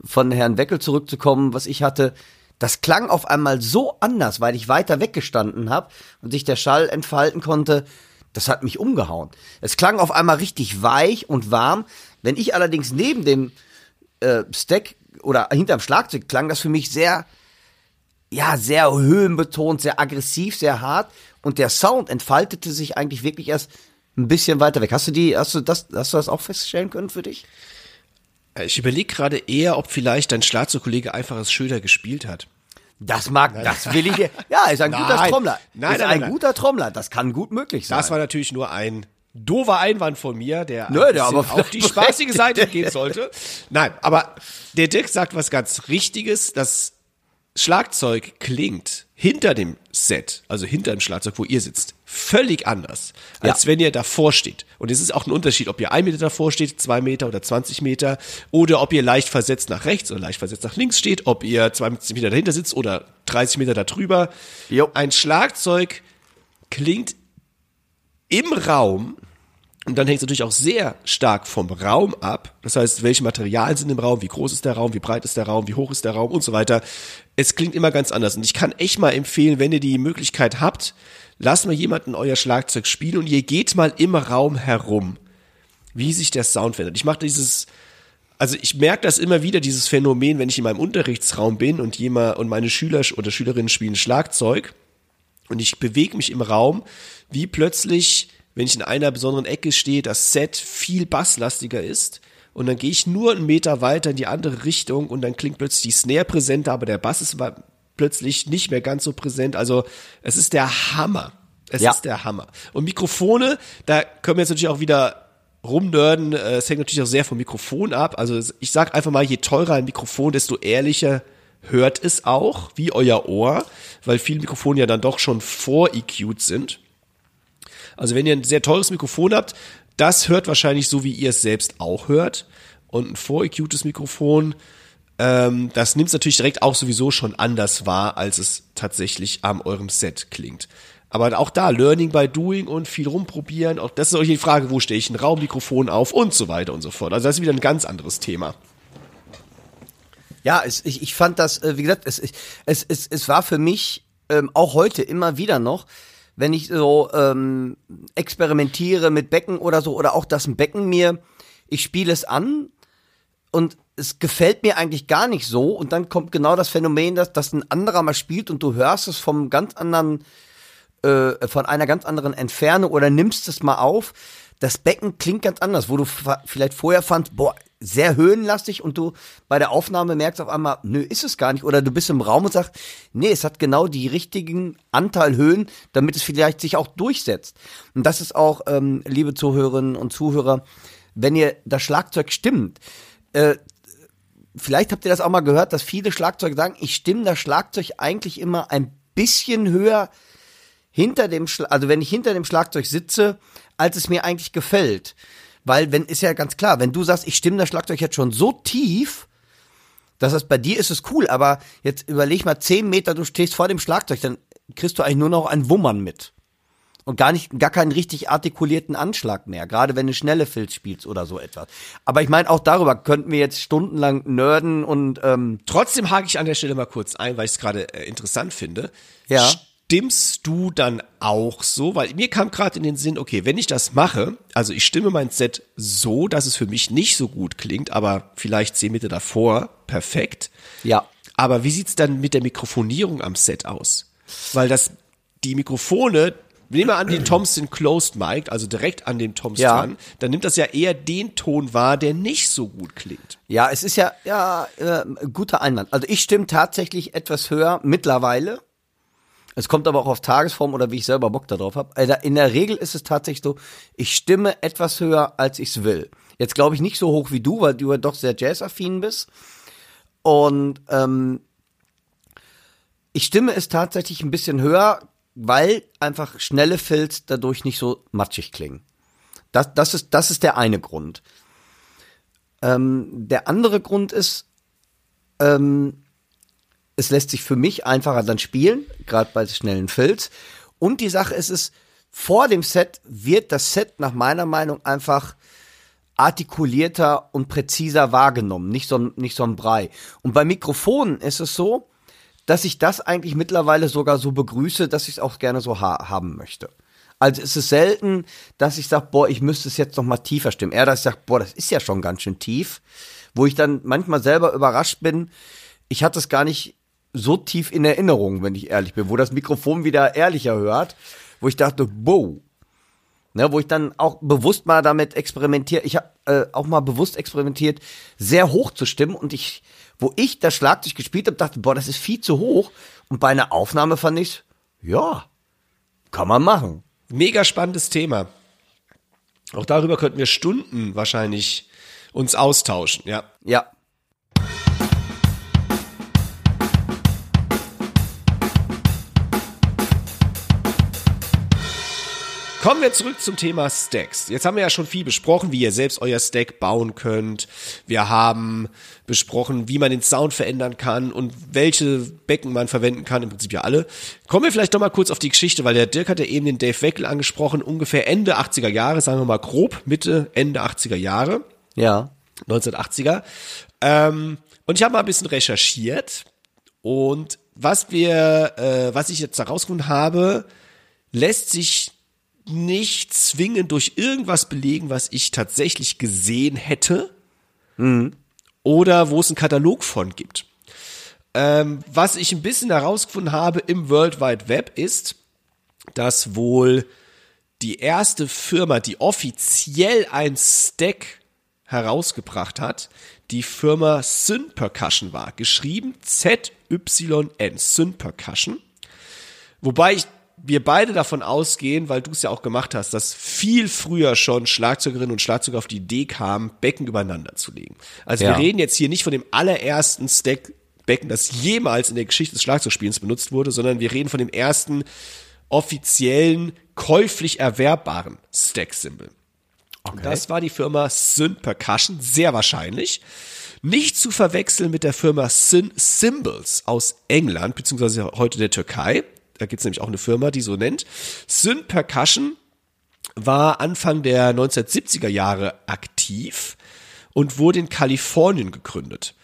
von Herrn Weckel zurückzukommen, was ich hatte, das klang auf einmal so anders, weil ich weiter weggestanden habe und sich der Schall entfalten konnte. Das hat mich umgehauen. Es klang auf einmal richtig weich und warm. Wenn ich allerdings neben dem äh, Stack oder hinterm Schlagzeug klang das für mich sehr, ja, sehr höhenbetont, sehr aggressiv, sehr hart. Und der Sound entfaltete sich eigentlich wirklich erst ein bisschen weiter weg. Hast du die, hast du das, hast du das auch feststellen können für dich? Ich überlege gerade eher, ob vielleicht dein Schlagzeugkollege einfach als Schöder gespielt hat. Das mag, das will ich. Ja, ist ein guter Nein. Trommler. Nein, ist nein, ein nein, guter Trommler. Das kann gut möglich sein. Das war natürlich nur ein doofer Einwand von mir, der, Nö, der aber auf die spaßige Seite gehen sollte. Nein, aber der Dirk sagt was ganz Richtiges. Das Schlagzeug klingt hinter dem Set, also hinter dem Schlagzeug, wo ihr sitzt, völlig anders, als Ja. wenn ihr davor steht. Und es ist auch ein Unterschied, ob ihr ein Meter davor steht, zwei Meter oder 20 Meter, oder ob ihr leicht versetzt nach rechts oder leicht versetzt nach links steht, ob ihr 20 Meter dahinter sitzt oder 30 Meter darüber. Jo. Ein Schlagzeug klingt im Raum und dann hängt es natürlich auch sehr stark vom Raum ab. Das heißt, welche Materialien sind im Raum, wie groß ist der Raum, wie breit ist der Raum, wie hoch ist der Raum und so weiter. Es klingt immer ganz anders. Und ich kann echt mal empfehlen, wenn ihr die Möglichkeit habt, lasst mal jemanden euer Schlagzeug spielen und ihr geht mal im Raum herum, wie sich der Sound verändert. Ich mache dieses, also ich merke das immer wieder, dieses Phänomen, wenn ich in meinem Unterrichtsraum bin und jemand und meine Schüler oder Schülerinnen spielen Schlagzeug und ich bewege mich im Raum, wie plötzlich, wenn ich in einer besonderen Ecke stehe, das Set viel basslastiger ist. Und dann gehe ich nur einen Meter weiter in die andere Richtung und dann klingt plötzlich die Snare präsenter, aber der Bass ist plötzlich nicht mehr ganz so präsent. Also es ist der Hammer. Es Ja. ist der Hammer. Und Mikrofone, da können wir jetzt natürlich auch wieder rumnörden. Äh, Es hängt natürlich auch sehr vom Mikrofon ab. Also ich sag einfach mal, je teurer ein Mikrofon, desto ehrlicher hört es auch, wie euer Ohr, weil viele Mikrofone ja dann doch schon vor-EQ'd sind. Also wenn ihr ein sehr teures Mikrofon habt, das hört wahrscheinlich so, wie ihr es selbst auch hört. Und ein vor-EQ'tes Mikrofon, ähm, das nimmt es natürlich direkt auch sowieso schon anders wahr, als es tatsächlich am eurem Set klingt. Aber auch da, Learning by Doing und viel rumprobieren, auch das ist auch die Frage, wo stehe ich ein Raummikrofon auf und so weiter und so fort. Also das ist wieder ein ganz anderes Thema. Ja, es, ich, ich fand das, äh, wie gesagt, es, es, es, es war für mich ähm, auch heute immer wieder noch, wenn ich so ähm, experimentiere mit Becken oder so, oder auch das Becken mir, ich spiele es an und es gefällt mir eigentlich gar nicht so und dann kommt genau das Phänomen, dass, dass ein anderer mal spielt und du hörst es vom ganz anderen, äh, von einer ganz anderen Entfernung oder nimmst es mal auf. Das Becken klingt ganz anders, wo du vielleicht vorher fandst, boah, sehr höhenlastig und du bei der Aufnahme merkst auf einmal, nö, ist es gar nicht. Oder du bist im Raum und sagst, nee, es hat genau die richtigen Anteil Höhen, damit es vielleicht sich auch durchsetzt. Und das ist auch, ähm, liebe Zuhörerinnen und Zuhörer, wenn ihr das Schlagzeug stimmt, äh, vielleicht habt ihr das auch mal gehört, dass viele Schlagzeuge sagen, ich stimme das Schlagzeug eigentlich immer ein bisschen höher hinter dem, Schla also wenn ich hinter dem Schlagzeug sitze, als es mir eigentlich gefällt. Weil, wenn, ist ja ganz klar, wenn du sagst, ich stimme das Schlagzeug jetzt schon so tief, dass das bei dir ist es cool, aber jetzt überleg mal, zehn Meter, du stehst vor dem Schlagzeug, dann kriegst du eigentlich nur noch ein Wummern mit. Und gar nicht, gar keinen richtig artikulierten Anschlag mehr, gerade wenn du schnelle Filz spielst oder so etwas. Aber ich meine, auch darüber könnten wir jetzt stundenlang nerden und ähm, Trotzdem hake ich an der Stelle mal kurz ein, weil ich es gerade äh, interessant finde. Ja. Stimmst du dann auch so? Weil mir kam gerade in den Sinn, okay, wenn ich das mache, also ich stimme mein Set so, dass es für mich nicht so gut klingt, aber vielleicht zehn Meter davor, perfekt. ja. Aber wie sieht's dann mit der Mikrofonierung am Set aus? Weil das, die Mikrofone, nehmen wir an, die Toms sind closed mic'd, also direkt an dem Toms Ja. dran, dann nimmt das ja eher den Ton wahr, der nicht so gut klingt. Ja, es ist ja, ja, äh, guter Einwand. Also ich stimme tatsächlich etwas höher mittlerweile. Es kommt aber auch auf Tagesform oder wie ich selber Bock darauf habe. Also in der Regel ist es tatsächlich so, ich stimme etwas höher, als ich es will. Jetzt glaube ich nicht so hoch wie du, weil du ja doch sehr jazzaffin bist. Und ähm, ich stimme es tatsächlich ein bisschen höher, weil einfach schnelle Filz dadurch nicht so matschig klingen. Das, das, ist, das ist der eine Grund. Ähm, der andere Grund ist, ähm, es lässt sich für mich einfacher dann spielen, gerade bei schnellen Filz. Und die Sache ist es, vor dem Set wird das Set nach meiner Meinung einfach artikulierter und präziser wahrgenommen, nicht so, ein- nicht so ein Brei. Und bei Mikrofonen ist es so, dass ich das eigentlich mittlerweile sogar so begrüße, dass ich es auch gerne so ha haben möchte. Also es ist selten, dass ich sage, boah, ich müsste es jetzt noch mal tiefer stimmen. Eher, dass ich sage, boah, das ist ja schon ganz schön tief. Wo ich dann manchmal selber überrascht bin, ich hatte es gar nicht so tief in Erinnerung, wenn ich ehrlich bin, wo das Mikrofon wieder ehrlicher hört, wo ich dachte, wow, Ne, wo ich dann auch bewusst mal damit experimentiere. Ich habe äh, auch mal bewusst experimentiert, sehr hoch zu stimmen und ich, wo ich das Schlagzeug gespielt habe, dachte, boah, das ist viel zu hoch. Und bei einer Aufnahme fand ich, ja, kann man machen. Mega spannendes Thema. Auch darüber könnten wir Stunden wahrscheinlich uns austauschen, ja. Ja. Kommen wir zurück zum Thema Stacks. Jetzt haben wir ja schon viel besprochen, wie ihr selbst euer Stack bauen könnt. Wir haben besprochen, wie man den Sound verändern kann und welche Becken man verwenden kann, im Prinzip ja alle. Kommen wir vielleicht doch mal kurz auf die Geschichte, weil der Dirk hat ja eben den Dave Weckel angesprochen, ungefähr Ende 80er Jahre, sagen wir mal grob, Mitte, Ende 80er Jahre. Ja. 1980er. Ähm, und ich habe mal ein bisschen recherchiert und was wir, äh, was ich jetzt herausgefunden habe, lässt sich nicht zwingend durch irgendwas belegen, was ich tatsächlich gesehen hätte oder wo es einen Katalog von gibt. Ähm, was ich ein bisschen herausgefunden habe im World Wide Web ist, dass wohl die erste Firma, die offiziell ein Stack herausgebracht hat, die Firma Syn Percussion war. Geschrieben Z-Y-N, Syn Percussion. Wobei ich, wir beide davon ausgehen, weil du es ja auch gemacht hast, dass viel früher schon Schlagzeugerinnen und Schlagzeuger auf die Idee kamen, Becken übereinander zu legen. Also Ja. wir reden jetzt hier nicht von dem allerersten Stack-Becken, das jemals in der Geschichte des Schlagzeugspielens benutzt wurde, sondern wir reden von dem ersten offiziellen, käuflich erwerbbaren Stack-Symbol. Und Das war die Firma Syn Percussion, sehr wahrscheinlich. Nicht zu verwechseln mit der Firma Syn Symbols aus England, beziehungsweise heute der Türkei. Da gibt's nämlich auch eine Firma, die so nennt. Syn Percussion war Anfang der 1970er Jahre aktiv und wurde in Kalifornien gegründet.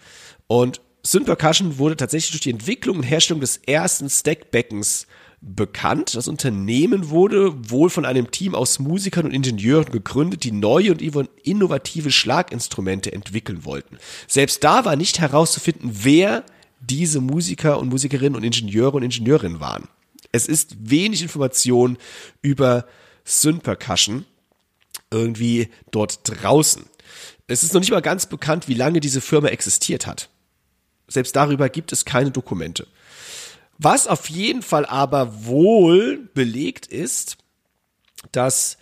Und Syn Percussion wurde tatsächlich durch die Entwicklung und Herstellung des ersten Stackbeckens bekannt. Das Unternehmen wurde wohl von einem Team aus Musikern und Ingenieuren gegründet, die neue und innovative Schlaginstrumente entwickeln wollten. Selbst da war nicht herauszufinden, wer diese Musiker und Musikerinnen und Ingenieure und Ingenieurinnen waren. Es ist wenig Information über Syn Percussion irgendwie dort draußen. Es ist noch nicht mal ganz bekannt, wie lange diese Firma existiert hat. Selbst darüber gibt es keine Dokumente. Was auf jeden Fall aber wohl belegt ist, dass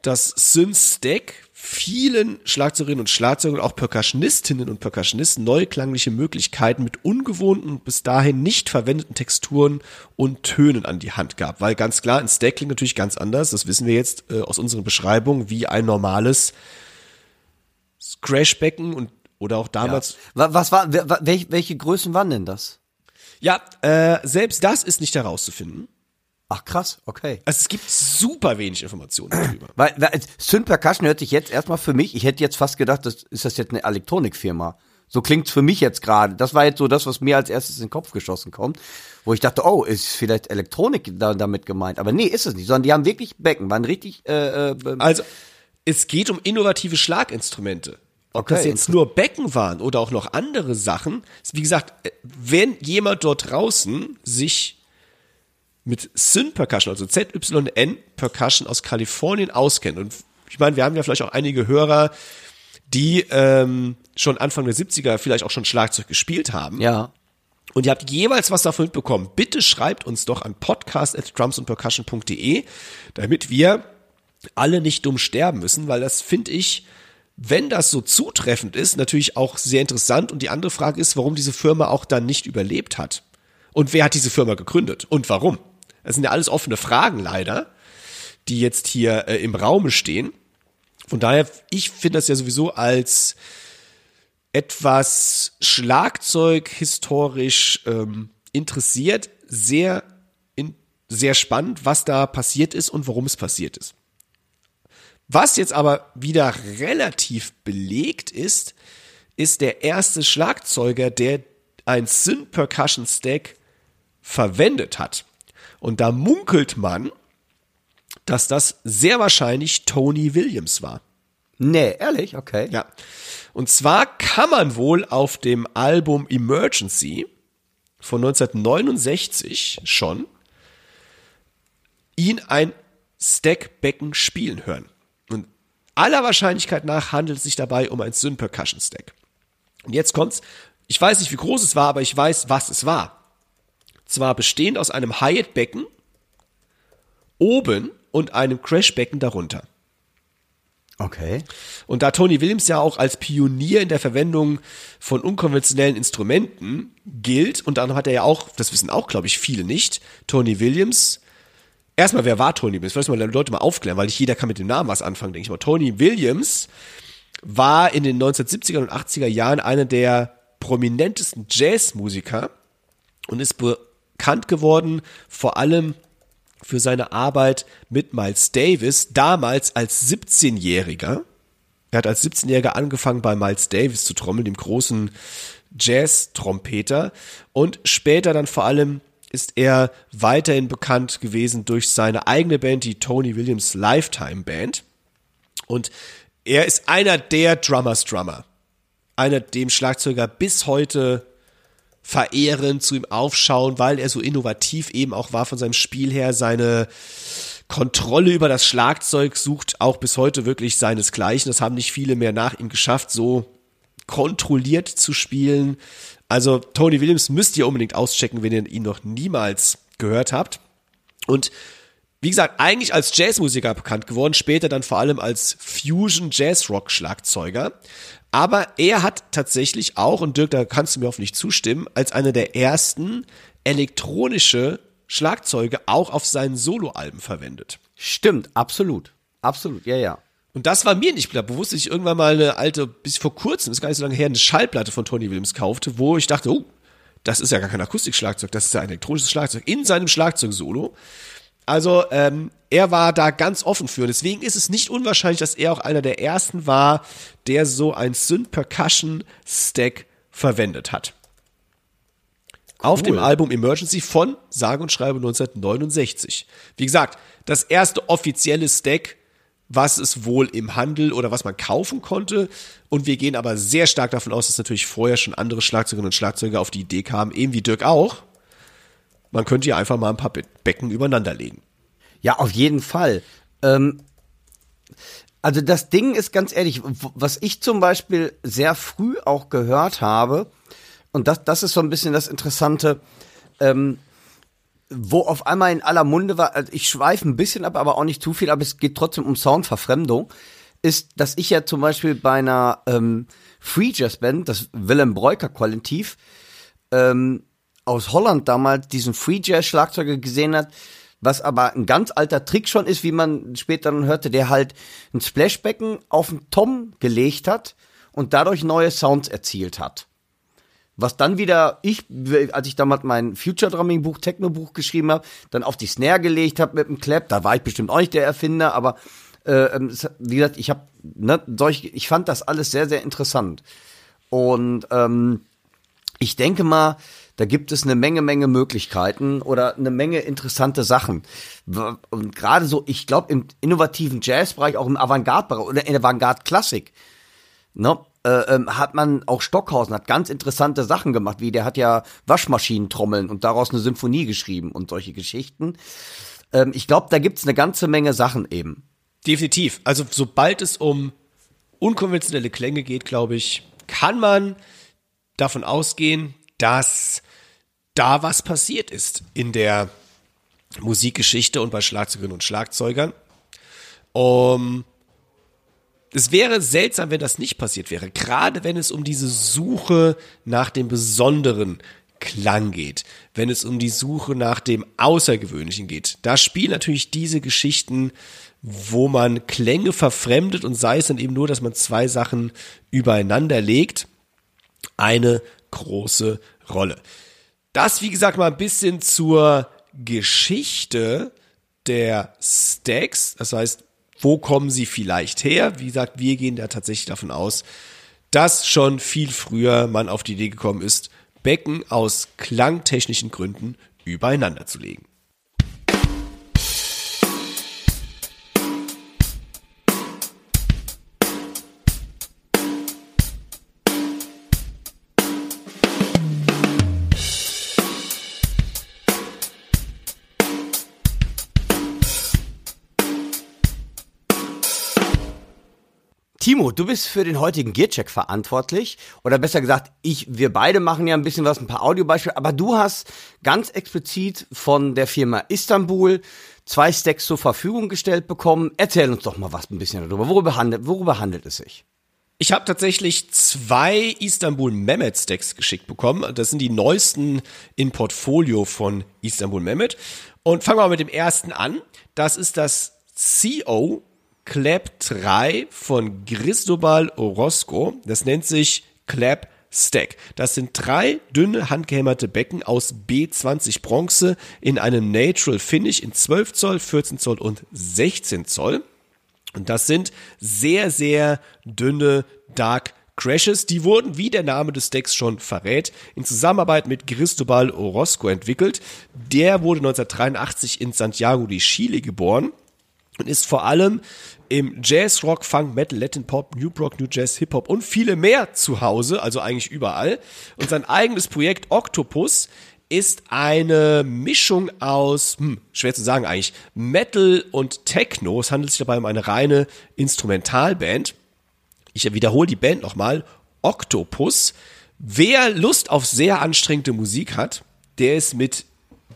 das Synstack vielen Schlagzeugerinnen und Schlagzeugern und auch Percussionistinnen und Percussionisten neue klangliche Möglichkeiten mit ungewohnten, bis dahin nicht verwendeten Texturen und Tönen an die Hand gab. Weil ganz klar, ein Stack klingt natürlich ganz anders, das wissen wir jetzt äh, aus unseren Beschreibungen, wie ein normales Crashbecken und oder auch damals Wa- Was war, welche Größen waren denn das? Ja, äh, selbst das ist nicht herauszufinden. Ach krass, okay. Also es gibt super wenig Informationen darüber. Weil, weil Synth Percussion hört sich jetzt erstmal für mich, ich hätte jetzt fast gedacht, das ist das jetzt eine Elektronikfirma. So klingt's für mich jetzt gerade. Das war jetzt so das, was mir als erstes in den Kopf geschossen kommt, wo ich dachte, oh, ist vielleicht Elektronik da, damit gemeint? Aber nee, ist es nicht, sondern die haben wirklich Becken, waren richtig äh, äh, Also es geht um innovative Schlaginstrumente. Ob das Okay, jetzt nur Becken waren oder auch noch andere Sachen. Wie gesagt, äh, wenn jemand dort draußen sich mit Syn Percussion, also ZYN Percussion aus Kalifornien auskennt. Und ich meine, wir haben ja vielleicht auch einige Hörer, die ähm, schon Anfang der 70er vielleicht auch schon Schlagzeug gespielt haben. ja. und ihr habt jeweils was davon mitbekommen, bitte schreibt uns doch an podcast.drumsandpercussion.de, damit wir alle nicht dumm sterben müssen, weil das finde ich, wenn das so zutreffend ist, natürlich auch sehr interessant. Und die andere Frage ist, warum diese Firma auch dann nicht überlebt hat. Und wer hat diese Firma gegründet und warum? Das sind ja alles offene Fragen leider, die jetzt hier äh, im Raume stehen. Von daher, ich finde das ja sowieso als etwas Schlagzeug historisch ähm, interessiert, sehr in, sehr spannend, was da passiert ist und warum es passiert ist. Was jetzt aber wieder relativ belegt ist, ist der erste Schlagzeuger, der ein Synth Percussion Stack verwendet hat. Und da munkelt man, dass das sehr wahrscheinlich Tony Williams war. Nee, ehrlich, okay. Ja. Und zwar kann man wohl auf dem Album Emergency von 1969 schon ihn ein Stackbecken spielen hören. Und aller Wahrscheinlichkeit nach handelt es sich dabei um ein Synth Percussion Stack. Und jetzt kommt's. Ich weiß nicht, wie groß es war, aber ich weiß, was es war. Zwar bestehend aus einem Hyatt-Becken oben und einem Crashbecken darunter. Okay. Und da Tony Williams ja auch als Pionier in der Verwendung von unkonventionellen Instrumenten gilt, und dann hat er ja auch, das wissen auch, glaube ich, viele nicht, Tony Williams, erstmal, wer war Tony Williams? Vielleicht mal Leute mal aufklären, weil nicht jeder kann mit dem Namen was anfangen, denke ich mal. Tony Williams war in den 1970er und 80er Jahren einer der prominentesten Jazzmusiker und ist bekannt geworden, vor allem für seine Arbeit mit Miles Davis, damals als 17-Jähriger. Er hat als 17-Jähriger angefangen bei Miles Davis zu trommeln, dem großen Jazz-Trompeter. Und später dann vor allem ist er weiterhin bekannt gewesen durch seine eigene Band, die Tony Williams Lifetime Band. Und er ist einer der Drummers Drummer. Einer, dem Schlagzeuger bis heute verehren, zu ihm aufschauen, weil er so innovativ eben auch war von seinem Spiel her. Seine Kontrolle über das Schlagzeug sucht auch bis heute wirklich seinesgleichen. Das haben nicht viele mehr nach ihm geschafft, so kontrolliert zu spielen. Also Tony Williams müsst ihr unbedingt auschecken, wenn ihr ihn noch niemals gehört habt. Und wie gesagt, eigentlich als Jazzmusiker bekannt geworden, später dann vor allem als Fusion Jazz Rock Schlagzeuger. Aber er hat tatsächlich auch, und Dirk, da kannst du mir hoffentlich zustimmen, als einer der ersten elektronische Schlagzeuge auch auf seinen Soloalben verwendet. Stimmt, absolut. Absolut, ja, ja. Und das war mir nicht klar. Bewusst, dass ich irgendwann mal eine alte, bis vor kurzem, ist gar nicht so lange her, eine Schallplatte von Tony Williams kaufte, wo ich dachte, oh, das ist ja gar kein Akustikschlagzeug, das ist ja ein elektronisches Schlagzeug in seinem Schlagzeugsolo. Also ähm, er war da ganz offen für. Deswegen ist es nicht unwahrscheinlich, dass er auch einer der ersten war, der so ein Synth Percussion Stack verwendet hat. Cool. Auf dem Album Emergency von sage und schreibe 1969. Wie gesagt, das erste offizielle Stack, was es wohl im Handel oder was man kaufen konnte. Und wir gehen aber sehr stark davon aus, dass natürlich vorher schon andere Schlagzeugerinnen und Schlagzeuger auf die Idee kamen, eben wie Dirk auch, man könnte ja einfach mal ein paar Becken übereinander legen. Ja, auf jeden Fall. Ähm, also das Ding ist ganz ehrlich, was ich zum Beispiel sehr früh auch gehört habe, und das, das ist so ein bisschen das Interessante, ähm, wo auf einmal in aller Munde war, also ich schweife ein bisschen ab, aber auch nicht zu viel, aber es geht trotzdem um Soundverfremdung, ist, dass ich ja zum Beispiel bei einer ähm, Free Jazz Band, das Willem Breuker Kollektiv, ähm, aus Holland damals diesen Free Jazz Schlagzeuger gesehen hat, was aber ein ganz alter Trick schon ist, wie man später dann hörte, der halt ein Splashbecken auf den Tom gelegt hat und dadurch neue Sounds erzielt hat. Was dann wieder ich, als ich damals mein Future Drumming Buch, Techno Buch geschrieben habe, dann auf die Snare gelegt habe mit dem Clap, da war ich bestimmt auch nicht der Erfinder, aber äh, ähm, wie gesagt, ich habe ne, solch, ich fand das alles sehr sehr interessant und ähm, ich denke mal, da gibt es eine Menge, Menge Möglichkeiten oder eine Menge interessante Sachen. Und gerade so, ich glaube, im innovativen Jazzbereich, auch im Avantgarde-Bereich oder in der Avantgarde-Klassik, ne, äh, ähm, hat man auch Stockhausen hat ganz interessante Sachen gemacht, wie der hat ja Waschmaschinentrommeln und daraus eine Symphonie geschrieben und solche Geschichten. Ähm, ich glaube, da gibt's eine ganze Menge Sachen eben. Definitiv. Also sobald es um unkonventionelle Klänge geht, glaube ich, kann man davon ausgehen, dass da was passiert ist in der Musikgeschichte und bei Schlagzeugerinnen und Schlagzeugern. Um, es wäre seltsam, wenn das nicht passiert wäre, gerade wenn es um diese Suche nach dem besonderen Klang geht, wenn es um die Suche nach dem Außergewöhnlichen geht. Da spielen natürlich diese Geschichten, wo man Klänge verfremdet und sei es dann eben nur, dass man zwei Sachen übereinander legt, eine große Rolle. Das, wie gesagt, mal ein bisschen zur Geschichte der Stacks, das heißt, wo kommen sie vielleicht her? Wie gesagt, wir gehen da tatsächlich davon aus, dass schon viel früher man auf die Idee gekommen ist, Becken aus klangtechnischen Gründen übereinander zu legen. Timo, du bist für den heutigen Gearcheck verantwortlich. Oder besser gesagt, ich, wir beide machen ja ein bisschen was, ein paar Audiobeispiele, aber du hast ganz explizit von der Firma Istanbul zwei Stacks zur Verfügung gestellt bekommen. Erzähl uns doch mal was ein bisschen darüber. Worüber handelt, worüber handelt es sich? Ich habe tatsächlich zwei Istanbul Mehmet Stacks geschickt bekommen. Das sind die neuesten in Portfolio von Istanbul Mehmet. Und fangen wir mal mit dem ersten an. Das ist das CO Clap 3 von Cristobal Orozco. Das nennt sich Clap Stack. Das sind drei dünne handgehämmerte Becken aus B20 Bronze in einem Natural Finish in 12 Zoll, 14 Zoll und 16 Zoll. Und das sind sehr, sehr dünne Dark Crashes. Die wurden, wie der Name des Decks schon verrät, in Zusammenarbeit mit Cristobal Orozco entwickelt. Der wurde 1983 in Santiago de Chile geboren und ist vor allem im Jazz, Rock, Funk, Metal, Latin Pop, New Rock, New Jazz, Hip Hop und viele mehr zu Hause, also eigentlich überall. Und sein eigenes Projekt Octopus ist eine Mischung aus, hm, schwer zu sagen eigentlich, Metal und Techno. Es handelt sich dabei um eine reine Instrumentalband. Ich wiederhole die Band nochmal. Octopus. Wer Lust auf sehr anstrengende Musik hat, der ist mit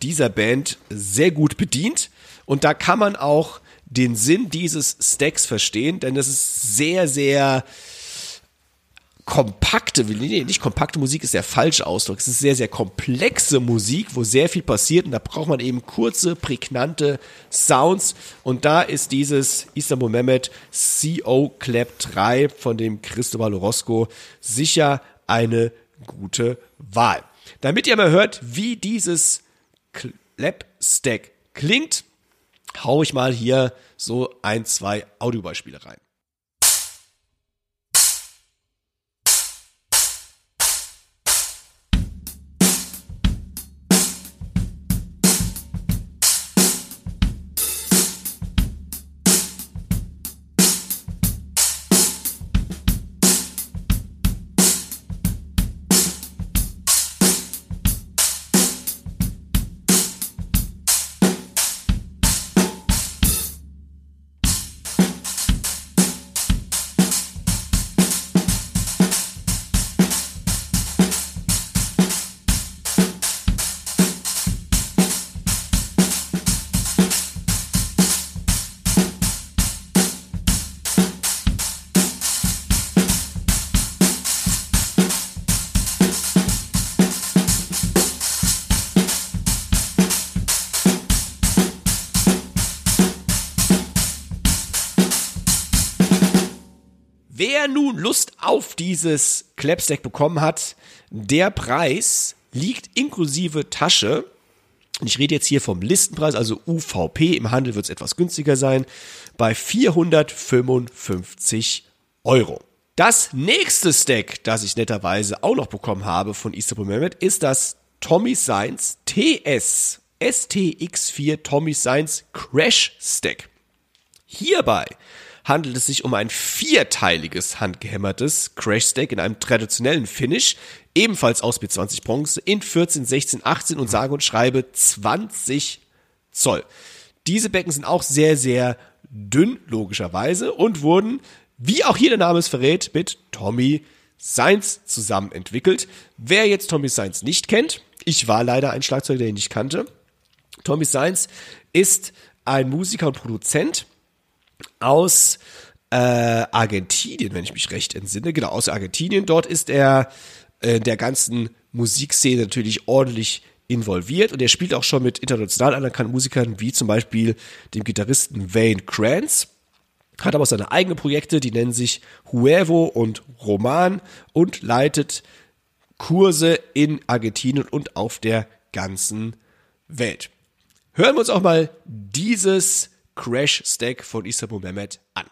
dieser Band sehr gut bedient. Und da kann man auch den Sinn dieses Stacks verstehen, denn das ist sehr, sehr kompakte, nee, nicht kompakte Musik ist der falsche Ausdruck. Es ist sehr, sehr komplexe Musik, wo sehr viel passiert und da braucht man eben kurze, prägnante Sounds und da ist dieses Istanbul Mehmet CO Clap 3 von dem Cristobal Orozco sicher eine gute Wahl. Damit ihr mal hört, wie dieses Clap Stack klingt, hau ich mal hier so ein, zwei Audiobeispiele rein. Dieses Clapstack bekommen hat, der Preis liegt inklusive Tasche. Ich rede jetzt hier vom Listenpreis, also UVP. Im Handel wird es etwas günstiger sein, bei 455 Euro. Das nächste Stack, das ich netterweise auch noch bekommen habe von Istanbul Mehmet, ist das Tommy Science TS STX4 Tommy Science Crash Stack. Hierbei handelt es sich um ein vierteiliges handgehämmertes Crash Stack in einem traditionellen Finish, ebenfalls aus B20 Bronze in 14, 16, 18 und sage und schreibe 20 Zoll. Diese Becken sind auch sehr, sehr dünn, logischerweise, und wurden, wie auch hier der Name es verrät, mit Tommy Sainz zusammen entwickelt. Wer jetzt Tommy Sainz nicht kennt, ich war leider ein Schlagzeuger, den ich nicht kannte. Tommy Sainz ist ein Musiker und Produzent, aus äh, Argentinien, wenn ich mich recht entsinne. Genau, aus Argentinien. Dort ist er äh, der ganzen Musikszene natürlich ordentlich involviert und er spielt auch schon mit international anerkannten Musikern wie zum Beispiel dem Gitarristen Wayne Krantz. Hat aber seine eigenen Projekte, die nennen sich Huevo und Roman und leitet Kurse in Argentinien und auf der ganzen Welt. hören wir uns auch mal dieses Crash Stack von Istanbul Mehmet an.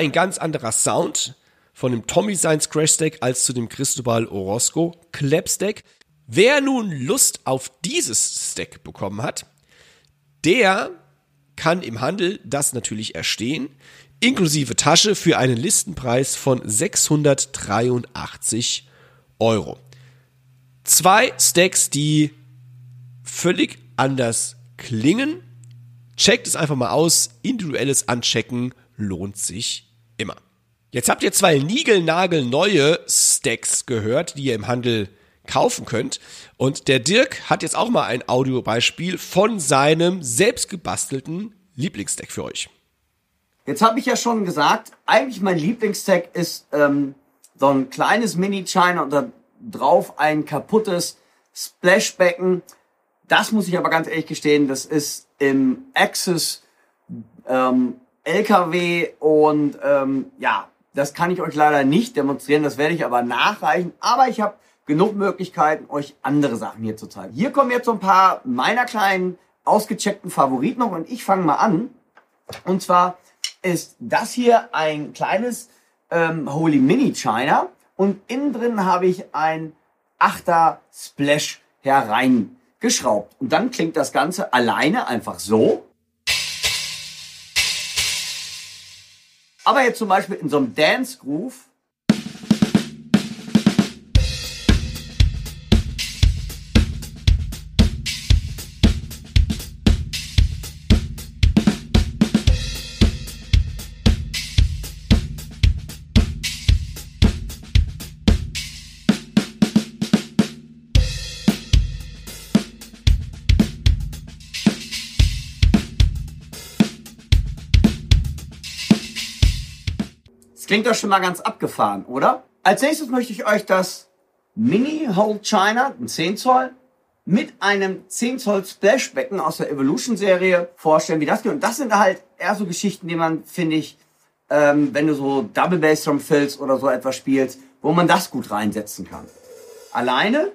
Ein ganz anderer Sound von dem Tommy Science Crash Stack als zu dem Cristobal Orozco Clap Stack. Wer nun Lust auf dieses Stack bekommen hat, der kann im Handel das natürlich erstehen, inklusive Tasche für einen Listenpreis von 683 Euro. Zwei Stacks, die völlig anders klingen. Checkt es einfach mal aus. Individuelles Anchecken lohnt sich immer. Jetzt habt ihr zwei niegelnagelneue Stacks gehört, die ihr im Handel kaufen könnt. Und der Dirk hat jetzt auch mal ein Audiobeispiel von seinem selbstgebastelten Lieblingsstack für euch. Jetzt habe ich ja schon gesagt, eigentlich mein Lieblingsstack ist ähm, so ein kleines Mini-China und da drauf ein kaputtes Splashbecken. Das muss ich aber ganz ehrlich gestehen, das ist im Access ähm, LKW und ähm, ja, das kann ich euch leider nicht demonstrieren, das werde ich aber nachreichen. Aber ich habe genug Möglichkeiten, euch andere Sachen hier zu zeigen. Hier kommen jetzt so ein paar meiner kleinen ausgecheckten Favoriten noch und ich fange mal an. Und zwar ist das hier ein kleines ähm, Holy Mini China und innen drin habe ich ein 8er Splash hereingeschraubt. Und dann klingt das Ganze alleine einfach so. Aber jetzt zum Beispiel in so einem Dance Groove Klingt doch schon mal ganz abgefahren, oder? Als nächstes möchte ich euch das Mini Hole China, ein 10 Zoll, mit einem 10 Zoll Splashbecken aus der Evolution Serie vorstellen, wie das geht. Und das sind halt eher so Geschichten, die man, finde ich, ähm, wenn du so Double Bass Drum Fills oder so etwas spielst, wo man das gut reinsetzen kann. Alleine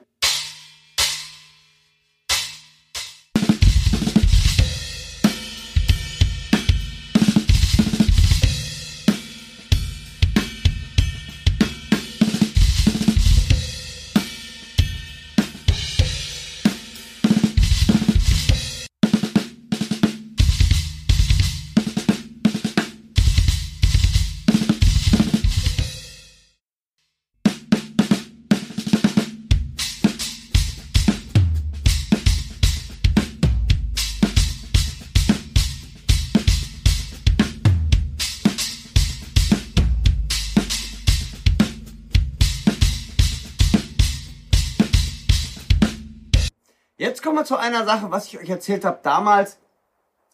Wir zu einer Sache, was ich euch erzählt habe damals.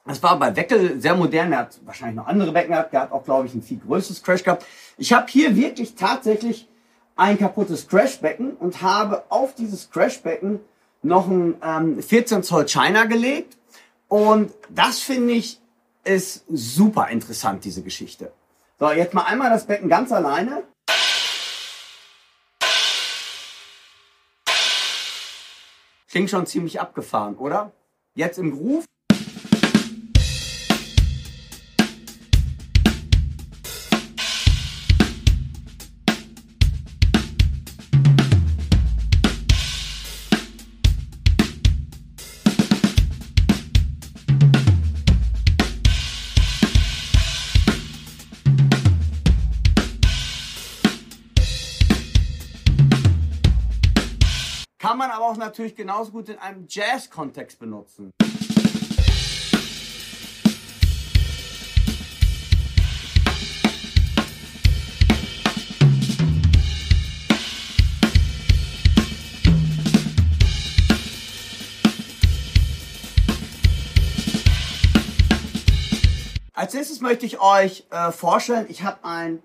Das war bei Weckel sehr modern. Er hat wahrscheinlich noch andere Becken gehabt. Der hat auch, glaube ich, ein viel größeres Crash gehabt. Ich habe hier wirklich tatsächlich ein kaputtes Crashbecken und habe auf dieses Crashbecken noch ein ähm, 14 Zoll China gelegt. Und das finde ich ist super interessant, diese Geschichte. So, jetzt mal einmal das Becken ganz alleine. Klingt schon ziemlich abgefahren, oder? Jetzt im Groove. Auch natürlich genauso gut in einem Jazz-Kontext benutzen. Als nächstes möchte ich euch äh, vorstellen, ich habe ein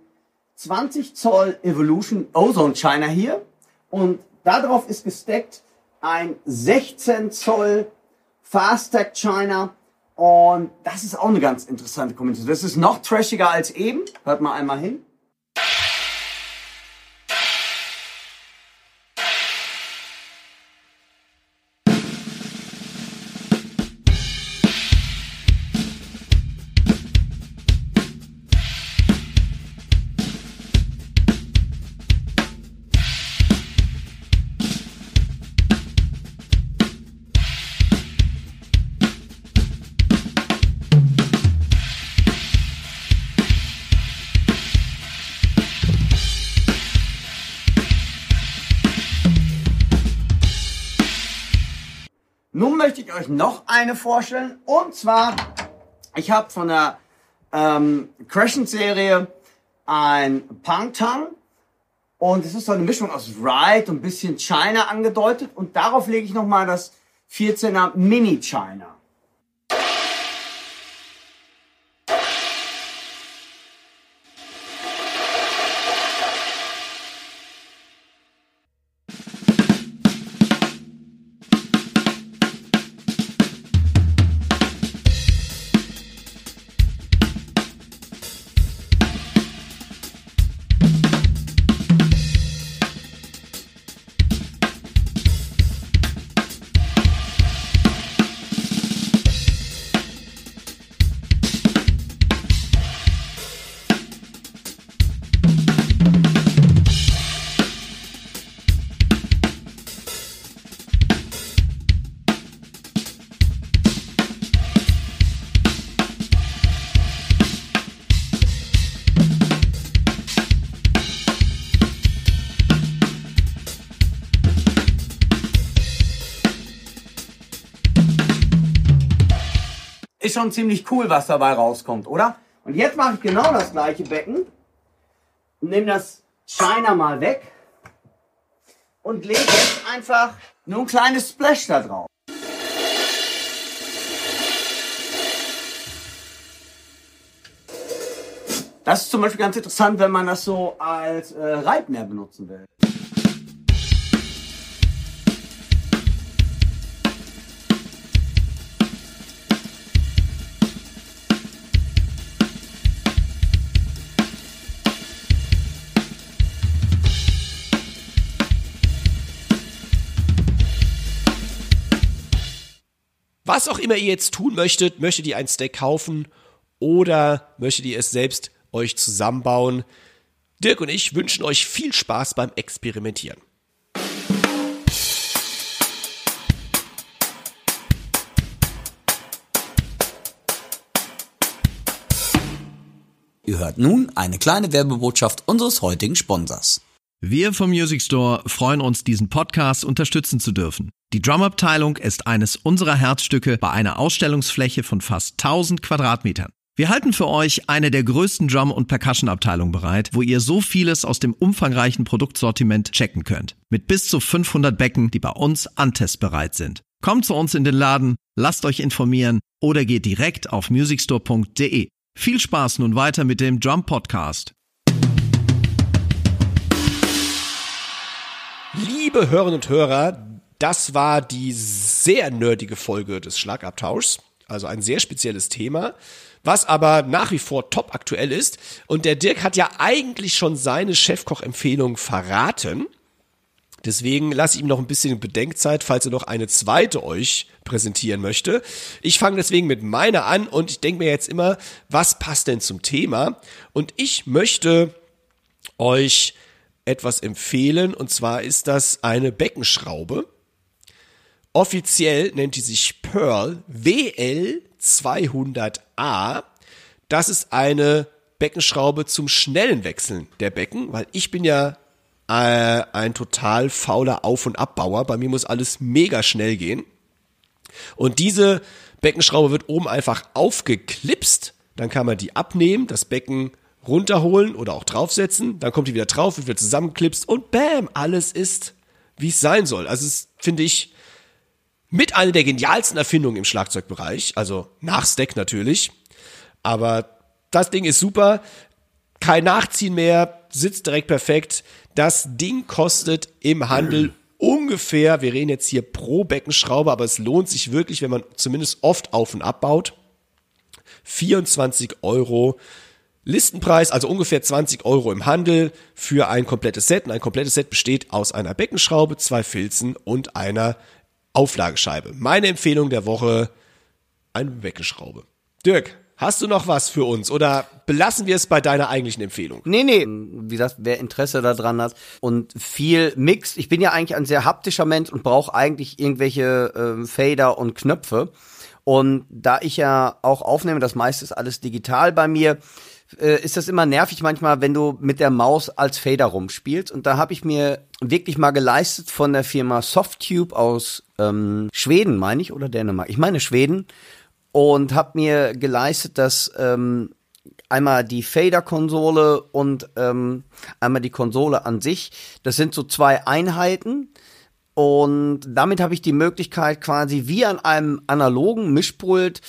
20 Zoll Evolution Ozone China hier und darauf ist gesteckt ein 16 Zoll Fast Tech China und das ist auch eine ganz interessante Kombination. Das ist noch trashiger als eben. Hört mal einmal hin. Nun möchte ich euch noch eine vorstellen. Und zwar, ich habe von der ähm, Crescent-Serie ein Pang Tang. Und es ist so eine Mischung aus Ride und bisschen China angedeutet. Und darauf lege ich nochmal das 14er Mini China. Schon ziemlich cool, was dabei rauskommt, oder? Und jetzt mache ich genau das gleiche Becken. Nehme das China mal weg und lege jetzt einfach nur ein kleines Splash da drauf. Das ist zum Beispiel ganz interessant, wenn man das so als äh, Reitmeer benutzen will. Was auch immer ihr jetzt tun möchtet, möchtet ihr ein Stack kaufen oder möchtet ihr es selbst euch zusammenbauen? Dirk und ich wünschen euch viel Spaß beim Experimentieren. Ihr hört nun eine kleine Werbebotschaft unseres heutigen Sponsors. Wir vom Music Store freuen uns, diesen Podcast unterstützen zu dürfen. Die Drumabteilung ist eines unserer Herzstücke bei einer Ausstellungsfläche von fast 1000 Quadratmetern. Wir halten für euch eine der größten Drum- und Percussion-Abteilungen bereit, wo ihr so vieles aus dem umfangreichen Produktsortiment checken könnt. Mit bis zu 500 Becken, die bei uns antestbereit sind. Kommt zu uns in den Laden, lasst euch informieren oder geht direkt auf musicstore.de. Viel Spaß nun weiter mit dem Drum Podcast. Liebe Hörerinnen und Hörer, das war die sehr nerdige Folge des Schlagabtauschs. Also ein sehr spezielles Thema, was aber nach wie vor top aktuell ist. Und der Dirk hat ja eigentlich schon seine Chefkoch-Empfehlung verraten. Deswegen lasse ich ihm noch ein bisschen Bedenkzeit, falls er noch eine zweite euch präsentieren möchte. Ich fange deswegen mit meiner an und ich denke mir jetzt immer, was passt denn zum Thema? Und ich möchte euch etwas empfehlen und zwar ist das eine Beckenschraube. Offiziell nennt die sich Pearl WL200A. Das ist eine Beckenschraube zum schnellen Wechseln der Becken, weil ich bin ja äh, ein total fauler Auf- und Abbauer. Bei mir muss alles mega schnell gehen. Und diese Beckenschraube wird oben einfach aufgeklipst. Dann kann man die abnehmen, das Becken runterholen oder auch draufsetzen. Dann kommt die wieder drauf, wird wieder zusammenklipst und bam, alles ist, wie es sein soll. Also es finde ich mit einer der genialsten Erfindungen im Schlagzeugbereich. Also nach Stack natürlich. Aber das Ding ist super. Kein Nachziehen mehr, sitzt direkt perfekt. Das Ding kostet im Handel ungefähr, wir reden jetzt hier pro Beckenschraube, aber es lohnt sich wirklich, wenn man zumindest oft auf und abbaut. 24 Euro Listenpreis, also ungefähr 20 Euro im Handel für ein komplettes Set. Und ein komplettes Set besteht aus einer Beckenschraube, zwei Filzen und einer Auflagescheibe. Meine Empfehlung der Woche, eine Beckenschraube. Dirk, hast du noch was für uns oder belassen wir es bei deiner eigentlichen Empfehlung? Nee, nee, wie gesagt, wer Interesse daran hat und viel Mix. Ich bin ja eigentlich ein sehr haptischer Mensch und brauche eigentlich irgendwelche äh, Fader und Knöpfe. Und da ich ja auch aufnehme, das meiste ist alles digital bei mir, äh, ist das immer nervig manchmal, wenn du mit der Maus als Fader rumspielst. Und da habe ich mir wirklich mal geleistet von der Firma Softtube aus ähm, Schweden, meine ich, oder Dänemark. Ich meine Schweden. Und habe mir geleistet, dass ähm, einmal die Fader-Konsole und ähm, einmal die Konsole an sich. Das sind so zwei Einheiten. Und damit habe ich die Möglichkeit, quasi wie an einem analogen Mischpult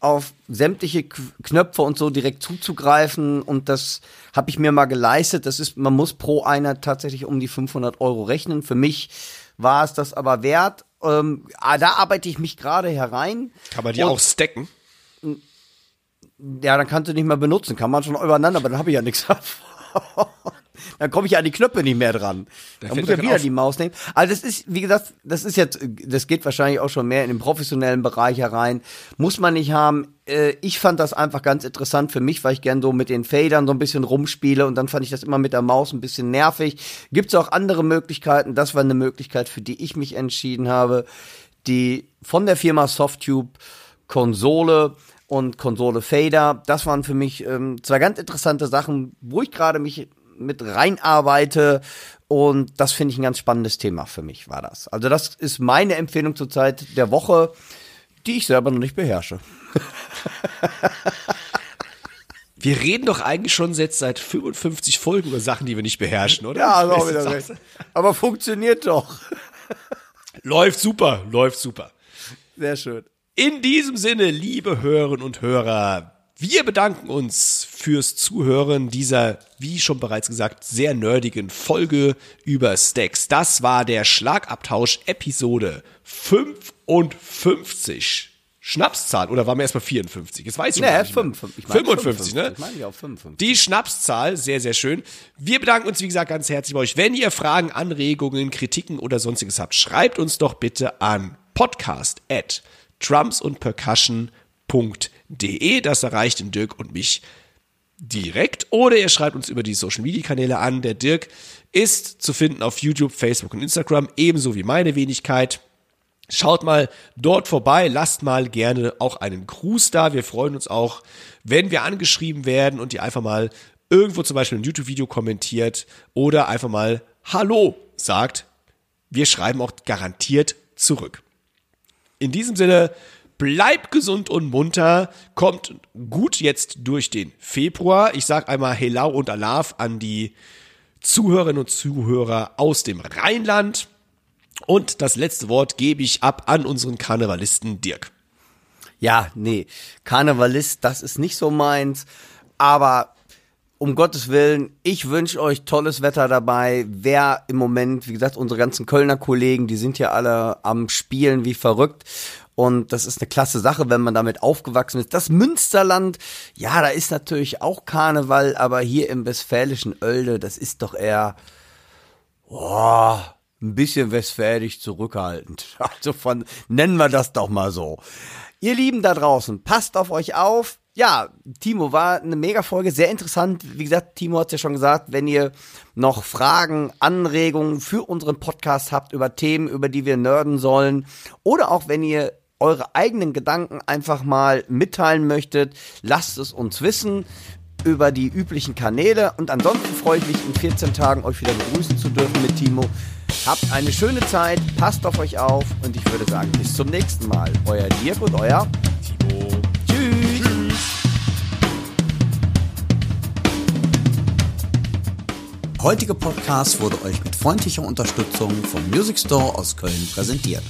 auf sämtliche Knöpfe und so direkt zuzugreifen. Und das habe ich mir mal geleistet. Das ist, man muss pro Einheit tatsächlich um die 500 Euro rechnen. Für mich war es das aber wert. Ähm, ah, da arbeite ich mich gerade herein. Kann man die Und- auch stacken? Ja, dann kannst du nicht mehr benutzen. Kann man schon übereinander, aber dann habe ich ja nichts davon. Dann komme ich an die Knöpfe nicht mehr dran. Dann fällt muss ich grad wieder auf- die Maus nehmen. Also das ist, wie gesagt, das ist jetzt, das geht wahrscheinlich auch schon mehr in den professionellen Bereich herein. Muss man nicht haben. Äh, Ich fand das einfach ganz interessant für mich, weil ich gern so mit den Fadern so ein bisschen rumspiele und dann fand ich das immer mit der Maus ein bisschen nervig. Gibt es auch andere Möglichkeiten? Das war eine Möglichkeit, für die ich mich entschieden habe. Die von der Firma Softtube Konsole und Konsole Fader. Das waren für mich ähm, zwei ganz interessante Sachen, wo ich gerade mich mit reinarbeite. Und das finde ich ein ganz spannendes Thema für mich, war das. Also das ist meine Empfehlung zurzeit der Woche, die ich selber noch nicht beherrsche. Wir reden doch eigentlich schon jetzt seit 55 Folgen über Sachen, die wir nicht beherrschen, oder? Ja, also wieder recht. Aber funktioniert doch. Läuft super, läuft super. Sehr schön. In diesem Sinne, liebe Hörerinnen und Hörer, wir bedanken uns fürs Zuhören dieser, wie schon bereits gesagt, sehr nerdigen Folge über Stacks. Das war der Schlagabtausch Episode 55. Schnapszahl, oder waren wir erstmal 54? Jetzt weiß ich Nee, nicht mehr. 55. Ich meine 55, ne? Ich meine ja auch 55. Die Schnapszahl, sehr, sehr schön. Wir bedanken uns, wie gesagt, ganz herzlich bei euch. Wenn ihr Fragen, Anregungen, Kritiken oder sonstiges habt, schreibt uns doch bitte an podcast at drumsundpercussion.de. Das erreicht den Dirk und mich direkt. Oder ihr schreibt uns über die Social Media Kanäle an. Der Dirk ist zu finden auf YouTube, Facebook und Instagram, ebenso wie meine Wenigkeit. Schaut mal dort vorbei, lasst mal gerne auch einen Gruß da. Wir freuen uns auch, wenn wir angeschrieben werden und ihr einfach mal irgendwo zum Beispiel ein YouTube-Video kommentiert oder einfach mal Hallo sagt. Wir schreiben auch garantiert zurück. In diesem Sinne, bleibt gesund und munter, kommt gut jetzt durch den Februar. Ich sag einmal Helau und Alaf an die Zuhörerinnen und Zuhörer aus dem Rheinland. Und das letzte Wort gebe ich ab an unseren Karnevalisten Dirk. Ja, nee, Karnevalist, das ist nicht so meins. Aber um Gottes Willen, ich wünsche euch tolles Wetter dabei. Wer im Moment, wie gesagt, unsere ganzen Kölner Kollegen, die sind ja alle am Spielen wie verrückt. Und das ist eine klasse Sache, wenn man damit aufgewachsen ist. Das Münsterland, ja, da ist natürlich auch Karneval, aber hier im westfälischen Oelde, das ist doch eher, oh, ein bisschen westfälisch zurückhaltend. Also von, nennen wir das doch mal so. Ihr Lieben da draußen, passt auf euch auf. Ja, Timo, war eine Mega-Folge, sehr interessant. Wie gesagt, Timo hat es ja schon gesagt, wenn ihr noch Fragen, Anregungen für unseren Podcast habt über Themen, über die wir nerden sollen, oder auch wenn ihr eure eigenen Gedanken einfach mal mitteilen möchtet, lasst es uns wissen über die üblichen Kanäle. Und ansonsten freue ich mich in 14 Tagen euch wieder begrüßen zu dürfen mit Timo. Habt eine schöne Zeit, passt auf euch auf und ich würde sagen, bis zum nächsten Mal. Euer Dirk und euer Timo. Tschüss. Heutige Podcast wurde euch mit freundlicher Unterstützung vom Music Store aus Köln präsentiert.